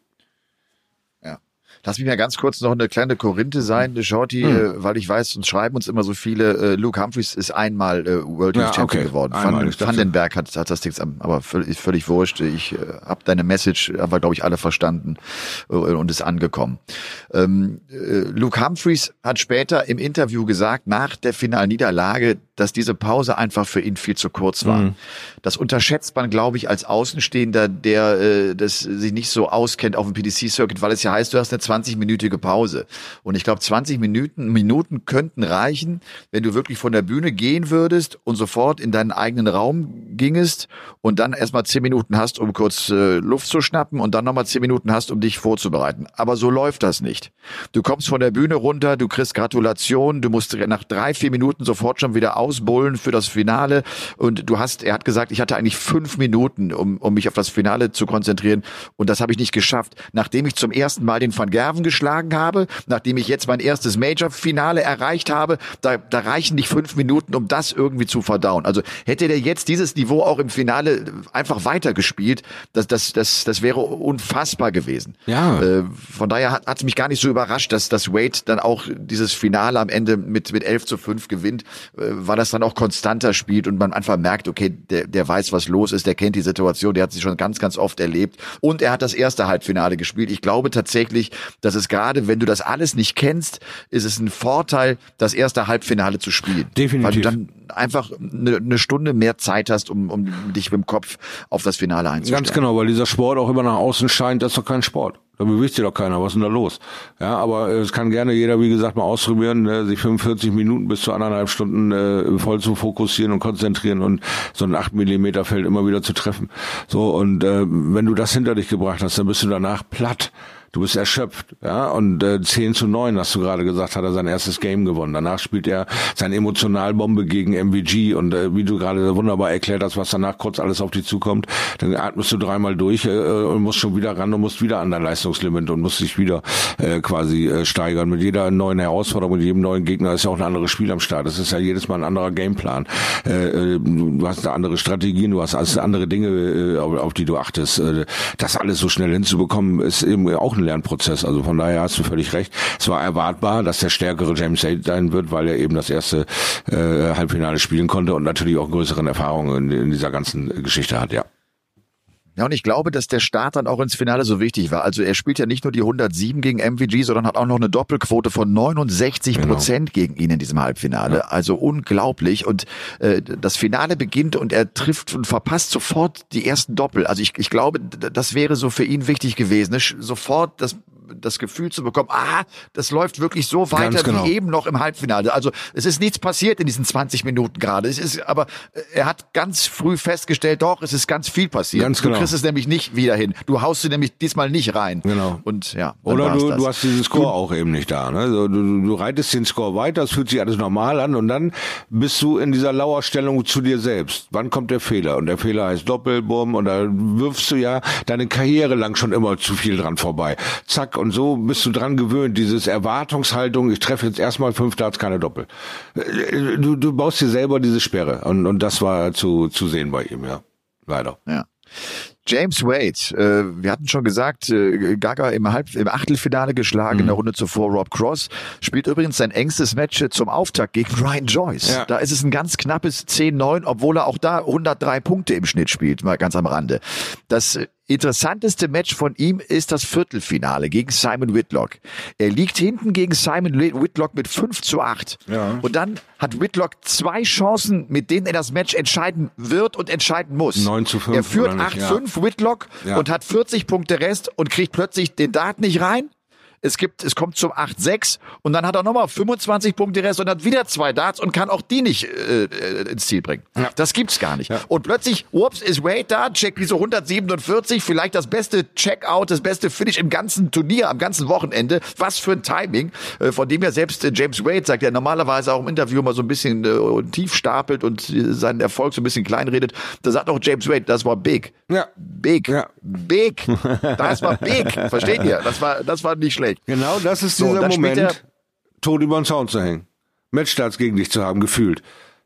Lass mich mal ganz kurz noch eine kleine Korinthe sein, Shorty, hm. äh, weil ich weiß, uns schreiben uns immer so viele. Äh, Luke Humphreys ist einmal äh, World ja, Champion okay. geworden. Einmal, Van, Vandenberg hat, hat das Ding, aber völlig, völlig wurscht. Ich äh, habe deine Message, haben wir, glaube ich, alle verstanden äh, und ist angekommen. Ähm, äh, Luke Humphreys hat später im Interview gesagt, nach der Finalniederlage, dass diese Pause einfach für ihn viel zu kurz war. Mhm. Das unterschätzt man, glaube ich, als Außenstehender, der äh, das sich nicht so auskennt auf dem PDC-Circuit, weil es ja heißt, du hast eine 20-minütige Pause. Und ich glaube, 20 Minuten, Minuten könnten reichen, wenn du wirklich von der Bühne gehen würdest und sofort in deinen eigenen Raum gingest und dann erstmal 10 Minuten hast, um kurz äh, Luft zu schnappen und dann nochmal 10 Minuten hast, um dich vorzubereiten. Aber so läuft das nicht. Du kommst von der Bühne runter, du kriegst Gratulation, du musst nach drei, vier Minuten sofort schon wieder ausbullen für das Finale und du hast, er hat gesagt, ich hatte eigentlich fünf Minuten, um, um mich auf das Finale zu konzentrieren und das habe ich nicht geschafft. Nachdem ich zum ersten Mal den Van Gerven geschlagen habe, nachdem ich jetzt mein erstes Major-Finale erreicht habe, da, da reichen nicht fünf Minuten, um das irgendwie zu verdauen. Also hätte der jetzt dieses Niveau auch im Finale einfach weitergespielt, das, das, das, das wäre unfassbar gewesen. Ja. Äh, von daher hat es mich gar nicht so überrascht, dass, dass Wade dann auch dieses Finale am Ende mit, mit 11 zu 5 gewinnt, äh, weil das dann auch konstanter spielt und man einfach merkt, okay, der, der weiß, was los ist, der kennt die Situation, der hat sie schon ganz, ganz oft erlebt und er hat das erste Halbfinale gespielt. Ich glaube tatsächlich, dass es gerade, wenn du das alles nicht kennst, ist es ein Vorteil, das erste Halbfinale zu spielen. Definitiv. Einfach eine, eine Stunde mehr Zeit hast, um, um dich mit dem Kopf auf das Finale einzustellen. Ganz genau, weil dieser Sport auch immer nach außen scheint, das ist doch kein Sport. Da bewegt sich doch keiner, was ist denn da los? Ja, aber äh, es kann gerne jeder, wie gesagt, mal ausprobieren, äh, sich 45 Minuten bis zu anderthalb Stunden äh, voll zu fokussieren und konzentrieren und so ein 8 Millimeter Feld immer wieder zu treffen. So, und äh, wenn du das hinter dich gebracht hast, dann bist du danach platt du bist erschöpft, ja, und äh, 10 zu 9, hast du gerade gesagt, hat er sein erstes Game gewonnen. Danach spielt er seine Emotionalbombe gegen MVG und äh, wie du gerade wunderbar erklärt hast, was danach kurz alles auf dich zukommt, dann atmest du dreimal durch äh, und musst schon wieder ran und musst wieder an dein Leistungslimit und musst dich wieder äh, quasi äh, steigern. Mit jeder neuen Herausforderung, mit jedem neuen Gegner ist ja auch ein anderes Spiel am Start. Das ist ja jedes Mal ein anderer Gameplan. Äh, äh du hast eine andere Strategien, du hast also andere Dinge, äh, auf, auf die du achtest. Äh, das alles so schnell hinzubekommen, ist eben auch ein ein Lernprozess. Also von daher hast du völlig recht. Es war erwartbar, dass der stärkere James Hay sein wird, weil er eben das erste äh, Halbfinale spielen konnte und natürlich auch größeren Erfahrungen in, in dieser ganzen Geschichte hat, ja. Ja, und ich glaube, dass der Start dann auch ins Finale so wichtig war. Also er spielt ja nicht nur die 107 gegen MVG, sondern hat auch noch eine Doppelquote von 69 Prozent genau. gegen ihn in diesem Halbfinale. Ja. Also unglaublich. Und äh, das Finale beginnt und er trifft und verpasst sofort die ersten Doppel. Also ich, ich glaube, das wäre so für ihn wichtig gewesen. Ne? Sofort das das Gefühl zu bekommen, ah, das läuft wirklich so weiter genau. wie eben noch im Halbfinale. Also es ist nichts passiert in diesen 20 Minuten gerade. Es ist, aber äh, er hat ganz früh festgestellt, doch, es ist ganz viel passiert. Ganz genau. Du kriegst es nämlich nicht wieder hin. Du haust sie nämlich diesmal nicht rein. Genau. Und ja. Oder du, das. du hast diesen Score auch eben nicht da. Ne? Du, du, du reitest den Score weiter, es fühlt sich alles normal an und dann bist du in dieser Lauerstellung zu dir selbst. Wann kommt der Fehler? Und der Fehler heißt Doppelbumm und da wirfst du ja deine Karriere lang schon immer zu viel dran vorbei. Zack, und so bist du dran gewöhnt, dieses Erwartungshaltung, ich treffe jetzt erstmal fünf Darts, keine Doppel. Äh, Du, du baust dir selber diese Sperre und, und das war zu, zu sehen bei ihm, ja. Leider. Ja. James Wade, äh, wir hatten schon gesagt, äh, Gaga im, Halb im Achtelfinale geschlagen, in der Runde zuvor Rob Cross, spielt übrigens sein engstes Match zum Auftakt gegen Ryan Joyce. Ja. Da ist es ein ganz knappes 10-9, obwohl er auch da 103 Punkte im Schnitt spielt, mal ganz am Rande. Das äh, interessanteste Match von ihm ist das Viertelfinale gegen Simon Whitlock. Er liegt hinten gegen Simon Whitlock mit 5 zu 8. Ja. Und dann hat Whitlock zwei Chancen, mit denen er das Match entscheiden wird und entscheiden muss. 9 zu 5 Er führt oder nicht? 8-5 Whitlock Ja. und hat 40 Punkte Rest und kriegt plötzlich den Dart nicht rein. Es gibt, es kommt zum 8-6 und dann hat er nochmal 25 Punkte Rest und hat wieder zwei Darts und kann auch die nicht äh, äh, ins Ziel bringen. Ja. Das gibt's gar nicht. Und plötzlich, ups, ist Wade da, checkt diese 147, vielleicht das beste Checkout, das beste Finish im ganzen Turnier, am ganzen Wochenende. Was für ein Timing, äh, von dem ja selbst äh, James Wade sagt, der normalerweise auch im Interview mal so ein bisschen äh, tief stapelt und seinen Erfolg so ein bisschen kleinredet. Da sagt auch James Wade, das war big. Ja. Big. Ja. Big. Das war big. Versteht ihr? Das war, das war nicht schlecht. Genau, das ist So, dieser Moment, tot über den Zaun zu hängen. Matchstarts gegen dich zu haben, gefühlt.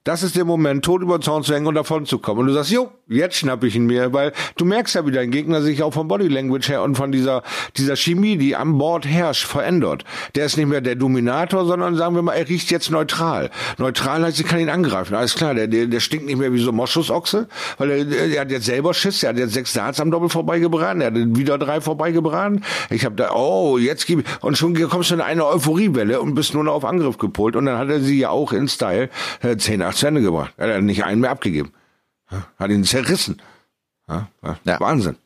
Das ist der Moment, tot über den Zaun zu hängen und davon zu kommen. Und du sagst, jo, jetzt schnapp ich ihn mir, weil du merkst ja, wie dein Gegner sich auch von Body Language her und von dieser, dieser Chemie, die am Bord herrscht, verändert. Der ist nicht mehr der Dominator, sondern sagen wir mal, er riecht jetzt neutral. Neutral heißt, ich kann ihn angreifen. Alles klar, der, der, der stinkt nicht mehr wie so Moschusochse, weil er, der hat jetzt selber Schiss, der hat jetzt sechs Darts am Doppel vorbeigebraten, er hat wieder drei vorbeigebraten. Ich habe da, oh, jetzt gib und schon kommst du in eine Euphoriewelle und bist nur noch auf Angriff gepolt. Und dann hat er sie ja auch in Style äh, 10 8 zu Ende gebracht. Er hat nicht einen mehr abgegeben. Hat ihn zerrissen. Wahnsinn.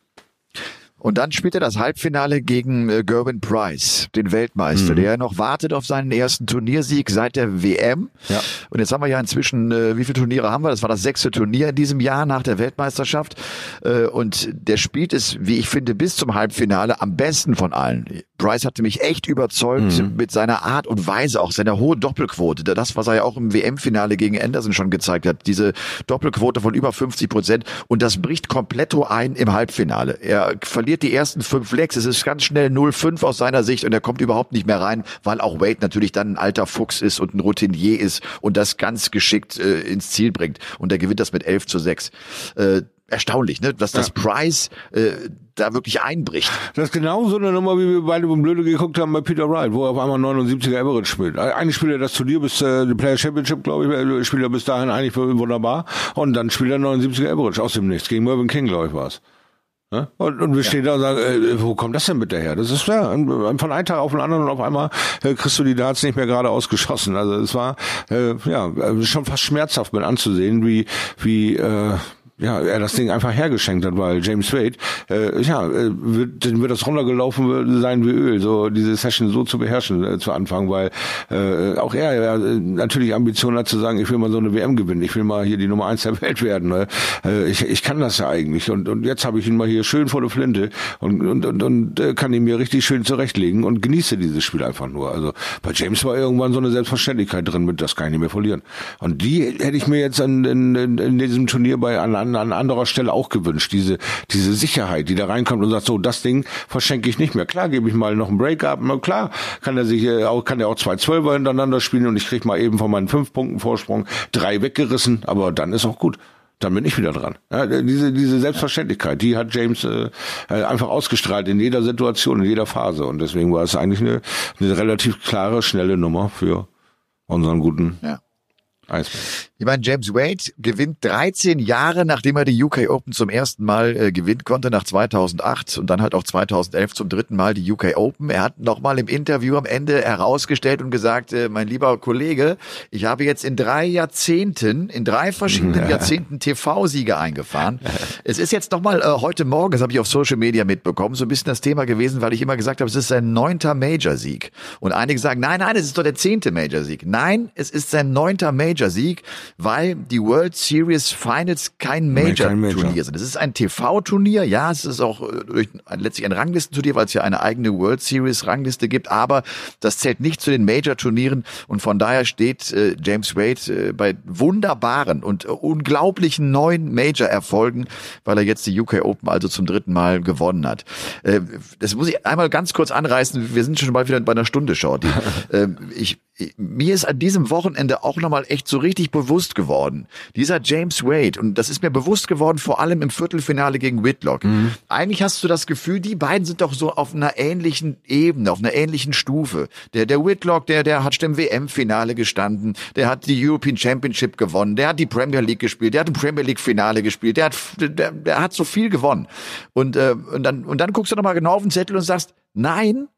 Und dann spielt er das Halbfinale gegen äh, Gerwin Price, den Mhm. Weltmeister, der noch wartet auf seinen ersten Turniersieg seit der WM. Ja. Und jetzt haben wir ja inzwischen, äh, wie viele Turniere haben wir? Das war das sechste Turnier in diesem Jahr nach der Weltmeisterschaft. Äh, und der spielt es, wie ich finde, bis zum Halbfinale am besten von allen. Price hatte mich echt überzeugt Mhm. mit seiner Art und Weise, auch seiner hohen Doppelquote. Das, was er ja auch im WM-Finale gegen Anderson schon gezeigt hat, diese Doppelquote von über 50 Prozent. Und das bricht kompletto ein im Halbfinale. Er verliert die ersten fünf Legs. Es ist ganz schnell 0-5 aus seiner Sicht und er kommt überhaupt nicht mehr rein, weil auch Wade natürlich dann ein alter Fuchs ist und ein Routinier ist und das ganz geschickt äh, ins Ziel bringt. Und er gewinnt das mit 11 zu 6. Äh, erstaunlich, ne? dass das Price äh, da wirklich einbricht. Das ist genau so eine Nummer, wie wir beide beim Blöde geguckt haben bei Peter Wright, wo er auf einmal 79er Average spielt. Eigentlich spielt er das Turnier bis äh, die Player Championship, glaube ich, äh, spielt er bis dahin eigentlich wunderbar. Und dann spielt er 79er Average aus dem Nichts. Gegen Mervyn King, glaube ich, war Ja? Und, und wir stehen da und sagen, äh, wo kommt das denn bitte her? Das ist ja von einem Tag auf den anderen und auf einmal äh, kriegst du die Darts nicht mehr gerade ausgeschossen. Also es war äh, ja äh, schon fast schmerzhaft mit anzusehen, wie wie äh, ja, er das Ding einfach hergeschenkt hat, weil James Wade, äh, ja, äh, wird, dann wird das runtergelaufen sein wie Öl, so diese Session so zu beherrschen äh, zu Anfang, weil äh, auch er ja, natürlich Ambitionen hat zu sagen, ich will mal so eine WM gewinnen, ich will mal hier die Nummer eins der Welt werden. Ne? Äh, ich, ich kann das ja eigentlich und, und jetzt habe ich ihn mal hier schön vor der Flinte und, und, und, und äh, kann ihn mir richtig schön zurechtlegen und genieße dieses Spiel einfach nur. Also bei James war irgendwann so eine Selbstverständlichkeit drin, mit das kann ich nicht mehr verlieren. Und die hätte ich mir jetzt in, in, in, diesem Turnier bei an, an, an anderer Stelle auch gewünscht. Diese, diese Sicherheit, die da reinkommt und sagt, so, das Ding verschenke ich nicht mehr. Klar, gebe ich mal noch einen Break-up. Klar, kann er sich äh, auch, kann er auch zwei Zwölfer hintereinander spielen und ich krieg mal eben von meinen fünf Punkten Vorsprung drei weggerissen, aber dann ist auch gut dann bin ich wieder dran. Ja, diese, diese Selbstverständlichkeit, die hat James äh, einfach ausgestrahlt in jeder Situation, in jeder Phase. Und deswegen war es eigentlich eine, eine relativ klare, schnelle Nummer für unseren guten Ja. Eisbär. Ich meine, James Wade gewinnt 13 Jahre, nachdem er die UK Open zum ersten Mal äh, gewinnen konnte, nach 2008 und dann halt auch 2011 zum dritten Mal die UK Open. Er hat nochmal im Interview am Ende herausgestellt und gesagt, äh, mein lieber Kollege, ich habe jetzt in drei Jahrzehnten, in drei verschiedenen [laughs] Jahrzehnten TV-Siege eingefahren. Es ist jetzt nochmal äh, heute Morgen, das habe ich auf Social Media mitbekommen, so ein bisschen das Thema gewesen, weil ich immer gesagt habe, es ist sein neunter Major-Sieg. Und einige sagen, nein, nein, es ist doch der zehnte Major-Sieg. Nein, es ist sein neunter Major-Sieg weil die World Series Finals kein Major-Turnier sind. Es ist ein TV-Turnier, ja, es ist auch äh, durch, letztlich ein Ranglistenturnier, weil es ja eine eigene World Series-Rangliste gibt, aber das zählt nicht zu den Major-Turnieren und von daher steht äh, James Wade äh, bei wunderbaren und äh, unglaublichen neuen Major-Erfolgen, weil er jetzt die UK Open also zum dritten Mal gewonnen hat. Äh, das muss ich einmal ganz kurz anreißen, wir sind schon bald wieder bei einer Stunde, Shorty. [laughs] äh, ich, mir ist an diesem Wochenende auch nochmal echt so richtig bewusst geworden. Dieser James Wade, und das ist mir bewusst geworden, vor allem im Viertelfinale gegen Whitlock. Mhm. Eigentlich hast du das Gefühl, die beiden sind doch so auf einer ähnlichen Ebene, auf einer ähnlichen Stufe. Der, der Whitlock, der, der hat schon im WM-Finale gestanden, der hat die European Championship gewonnen, der hat die Premier League gespielt, der hat ein Premier League-Finale gespielt, der hat, der, der hat so viel gewonnen. Und, äh, und, dann, und dann guckst du nochmal genau auf den Zettel und sagst, nein,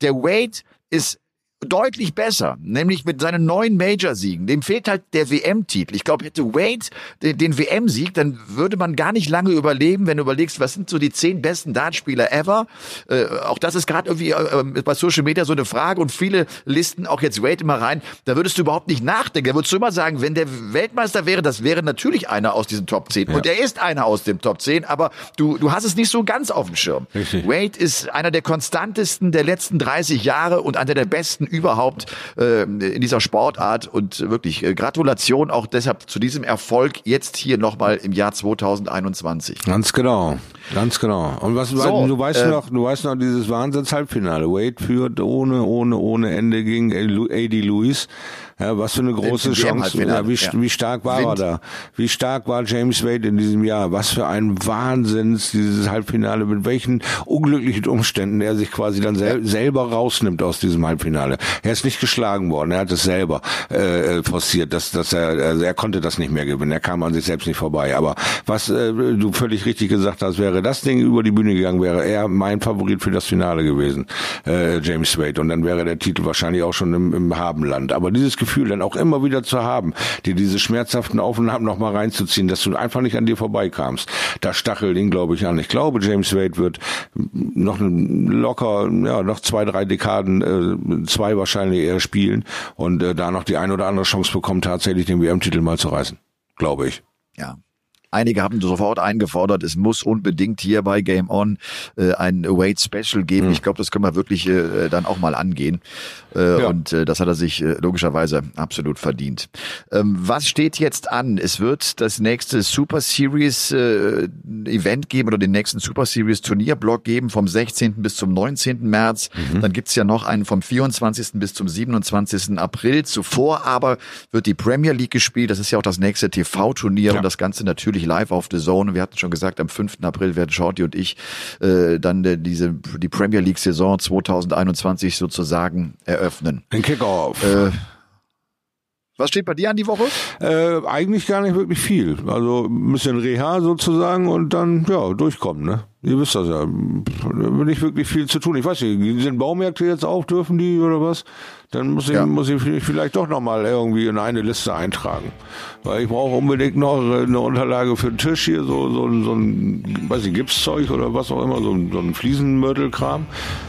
der Wade ist deutlich besser, nämlich mit seinen neuen Major-Siegen. Dem fehlt halt der WM-Titel. Ich glaube, hätte Wade den, den WM-Sieg, dann würde man gar nicht lange überleben, wenn du überlegst, was sind so die zehn besten Dartspieler ever. Äh, auch das ist gerade irgendwie äh, bei Social Media so eine Frage und viele listen auch jetzt Wade immer rein. Da würdest du überhaupt nicht nachdenken. Da würdest du immer sagen, wenn der Weltmeister wäre, das wäre natürlich einer aus diesen Top 10. Ja. Und er ist einer aus dem Top 10, aber du, du hast es nicht so ganz auf dem Schirm. Richtig. Wade ist einer der konstantesten der letzten 30 Jahre und einer der besten überhaupt äh, in dieser Sportart. Und wirklich äh, Gratulation auch deshalb zu diesem Erfolg jetzt hier nochmal im Jahr 2021. Ganz genau, ganz genau. Und was so, du weißt äh, noch, du weißt noch dieses Wahnsinns-Halbfinale. Wade führt ohne, ohne, ohne Ende gegen A.D. Lewis. Ja, was für eine große Chance. Ja, wie, ja. wie stark war Wind. er da? Wie stark war James Wade in diesem Jahr? Was für ein Wahnsinns dieses Halbfinale, mit welchen unglücklichen Umständen er sich quasi dann sel selber rausnimmt aus diesem Halbfinale. Er ist nicht geschlagen worden, er hat es selber äh, forciert, dass, dass er, also er konnte das nicht mehr gewinnen, er kam an sich selbst nicht vorbei. Aber was äh, du völlig richtig gesagt hast, wäre das Ding über die Bühne gegangen, wäre er mein Favorit für das Finale gewesen, äh, James Wade. Und dann wäre der Titel wahrscheinlich auch schon im, im Habenland. Aber dieses Gefühl Gefühl dann auch immer wieder zu haben, dir diese schmerzhaften Aufnahmen nochmal reinzuziehen, dass du einfach nicht an dir vorbeikamst. Da stachelt ihn, glaube ich, an. Ich glaube, James Wade wird noch locker, ja, noch zwei, drei Dekaden, äh, zwei wahrscheinlich eher spielen und äh, da noch die ein oder andere Chance bekommen, tatsächlich den WM-Titel mal zu reißen. Glaube ich. Ja, Einige haben sofort eingefordert, es muss unbedingt hier bei Game On äh, ein Wade Special geben. Mhm. Ich glaube, das können wir wirklich äh, dann auch mal angehen. Äh, ja. Und äh, das hat er sich äh, logischerweise absolut verdient. Ähm, was steht jetzt an? Es wird das nächste Super Series äh, Event geben oder den nächsten Super Series Turnierblock geben vom 16. bis zum 19. März. Mhm. Dann gibt's ja noch einen vom 24. bis zum 27. April. Zuvor aber wird die Premier League gespielt. Das ist ja auch das nächste TV-Turnier ja. und das Ganze natürlich natürlich live auf The Zone. Wir hatten schon gesagt, am 5. April werden Shorty und ich äh, dann äh, diese die Premier League Saison 2021 sozusagen eröffnen. Ein Kickoff. Äh, was steht bei dir an die Woche? Äh, eigentlich gar nicht wirklich viel. Also ein bisschen Reha sozusagen und dann ja durchkommen, ne? Ihr wisst das ja. Nicht wirklich viel zu tun. Ich weiß nicht, sind Baumärkte jetzt auf, dürfen die oder was? Dann muss ich, ja. muss ich vielleicht doch nochmal irgendwie in eine Liste eintragen. Weil ich brauche unbedingt noch eine Unterlage für den Tisch hier, so, so, so ein, weiß ich, Gipszeug oder was auch immer, so, so ein Fliesenmörtelkram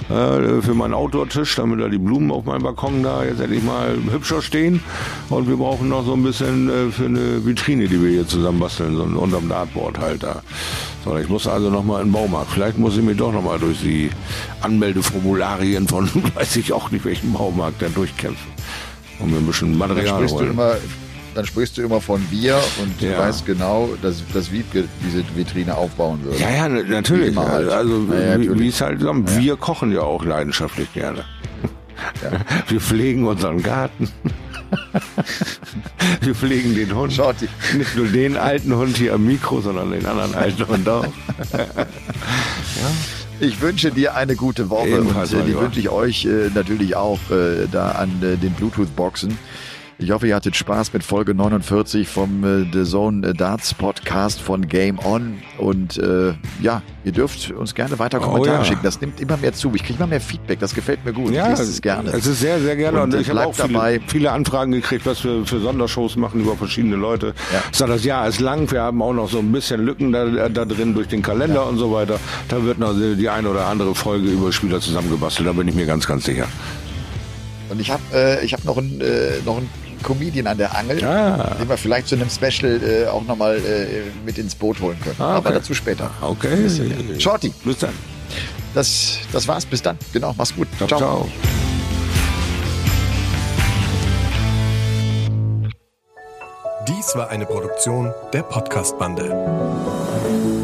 äh, für meinen Outdoor-Tisch, damit da die Blumen auf meinem Balkon da jetzt endlich mal hübscher stehen. Und wir brauchen noch so ein bisschen äh, für eine Vitrine, die wir hier zusammen basteln, so unterm Dartboard halt da. So, ich muss also nochmal in den Baumarkt. Vielleicht muss ich mir doch nochmal durch die Anmeldeformularien von, [laughs] weiß ich auch nicht welchen Baumarkt, dann durchkämpfen. Und ein bisschen Material dann holen. Immer, dann sprichst du immer von Bier und ja. du weißt genau, dass, dass Wiebke diese Vitrine aufbauen würde. Ja, ja, natürlich. Halt. Also, ja, wie es halt ja. Wir kochen ja auch leidenschaftlich gerne. Ja. [laughs] Wir pflegen unseren Garten. [laughs] Wir pflegen den Hund. Schaut Nicht nur den alten Hund hier am Mikro, sondern den anderen alten Hund auch. [laughs] ja. Ich wünsche dir eine gute Woche Ebenfalls und äh, die wünsche ich euch äh, natürlich auch äh, da an äh, den Bluetooth-Boxen. Ich hoffe, ihr hattet Spaß mit Folge 49 vom äh, The Zone Darts Podcast von Game On. Und äh, ja, ihr dürft uns gerne weiter Kommentare oh, ja. schicken. Das nimmt immer mehr zu. Ich kriege immer mehr Feedback. Das gefällt mir gut. Ja, ich lese es gerne. Es ist sehr, sehr gerne. Und, und ich habe auch viele, viele, Anfragen gekriegt, was wir für Sondershows machen über verschiedene Leute. Ja. Ich sage, das Jahr ist lang. Wir haben auch noch so ein bisschen Lücken da, da drin durch den Kalender ja. und so weiter. Da wird noch die eine oder andere Folge über Spieler zusammengebastelt. Da bin ich mir ganz, ganz sicher. Und ich habe äh, hab noch einen äh, noch einen Comedian an der Angel, ah. den wir vielleicht zu einem Special äh, auch nochmal äh, mit ins Boot holen können. Ah, okay. Aber dazu später. Okay. Shorty. Bis dann. Das, das war's. Bis dann. Genau. Mach's gut. ciao. ciao. ciao. Dies war eine Produktion der Podcast-Bande.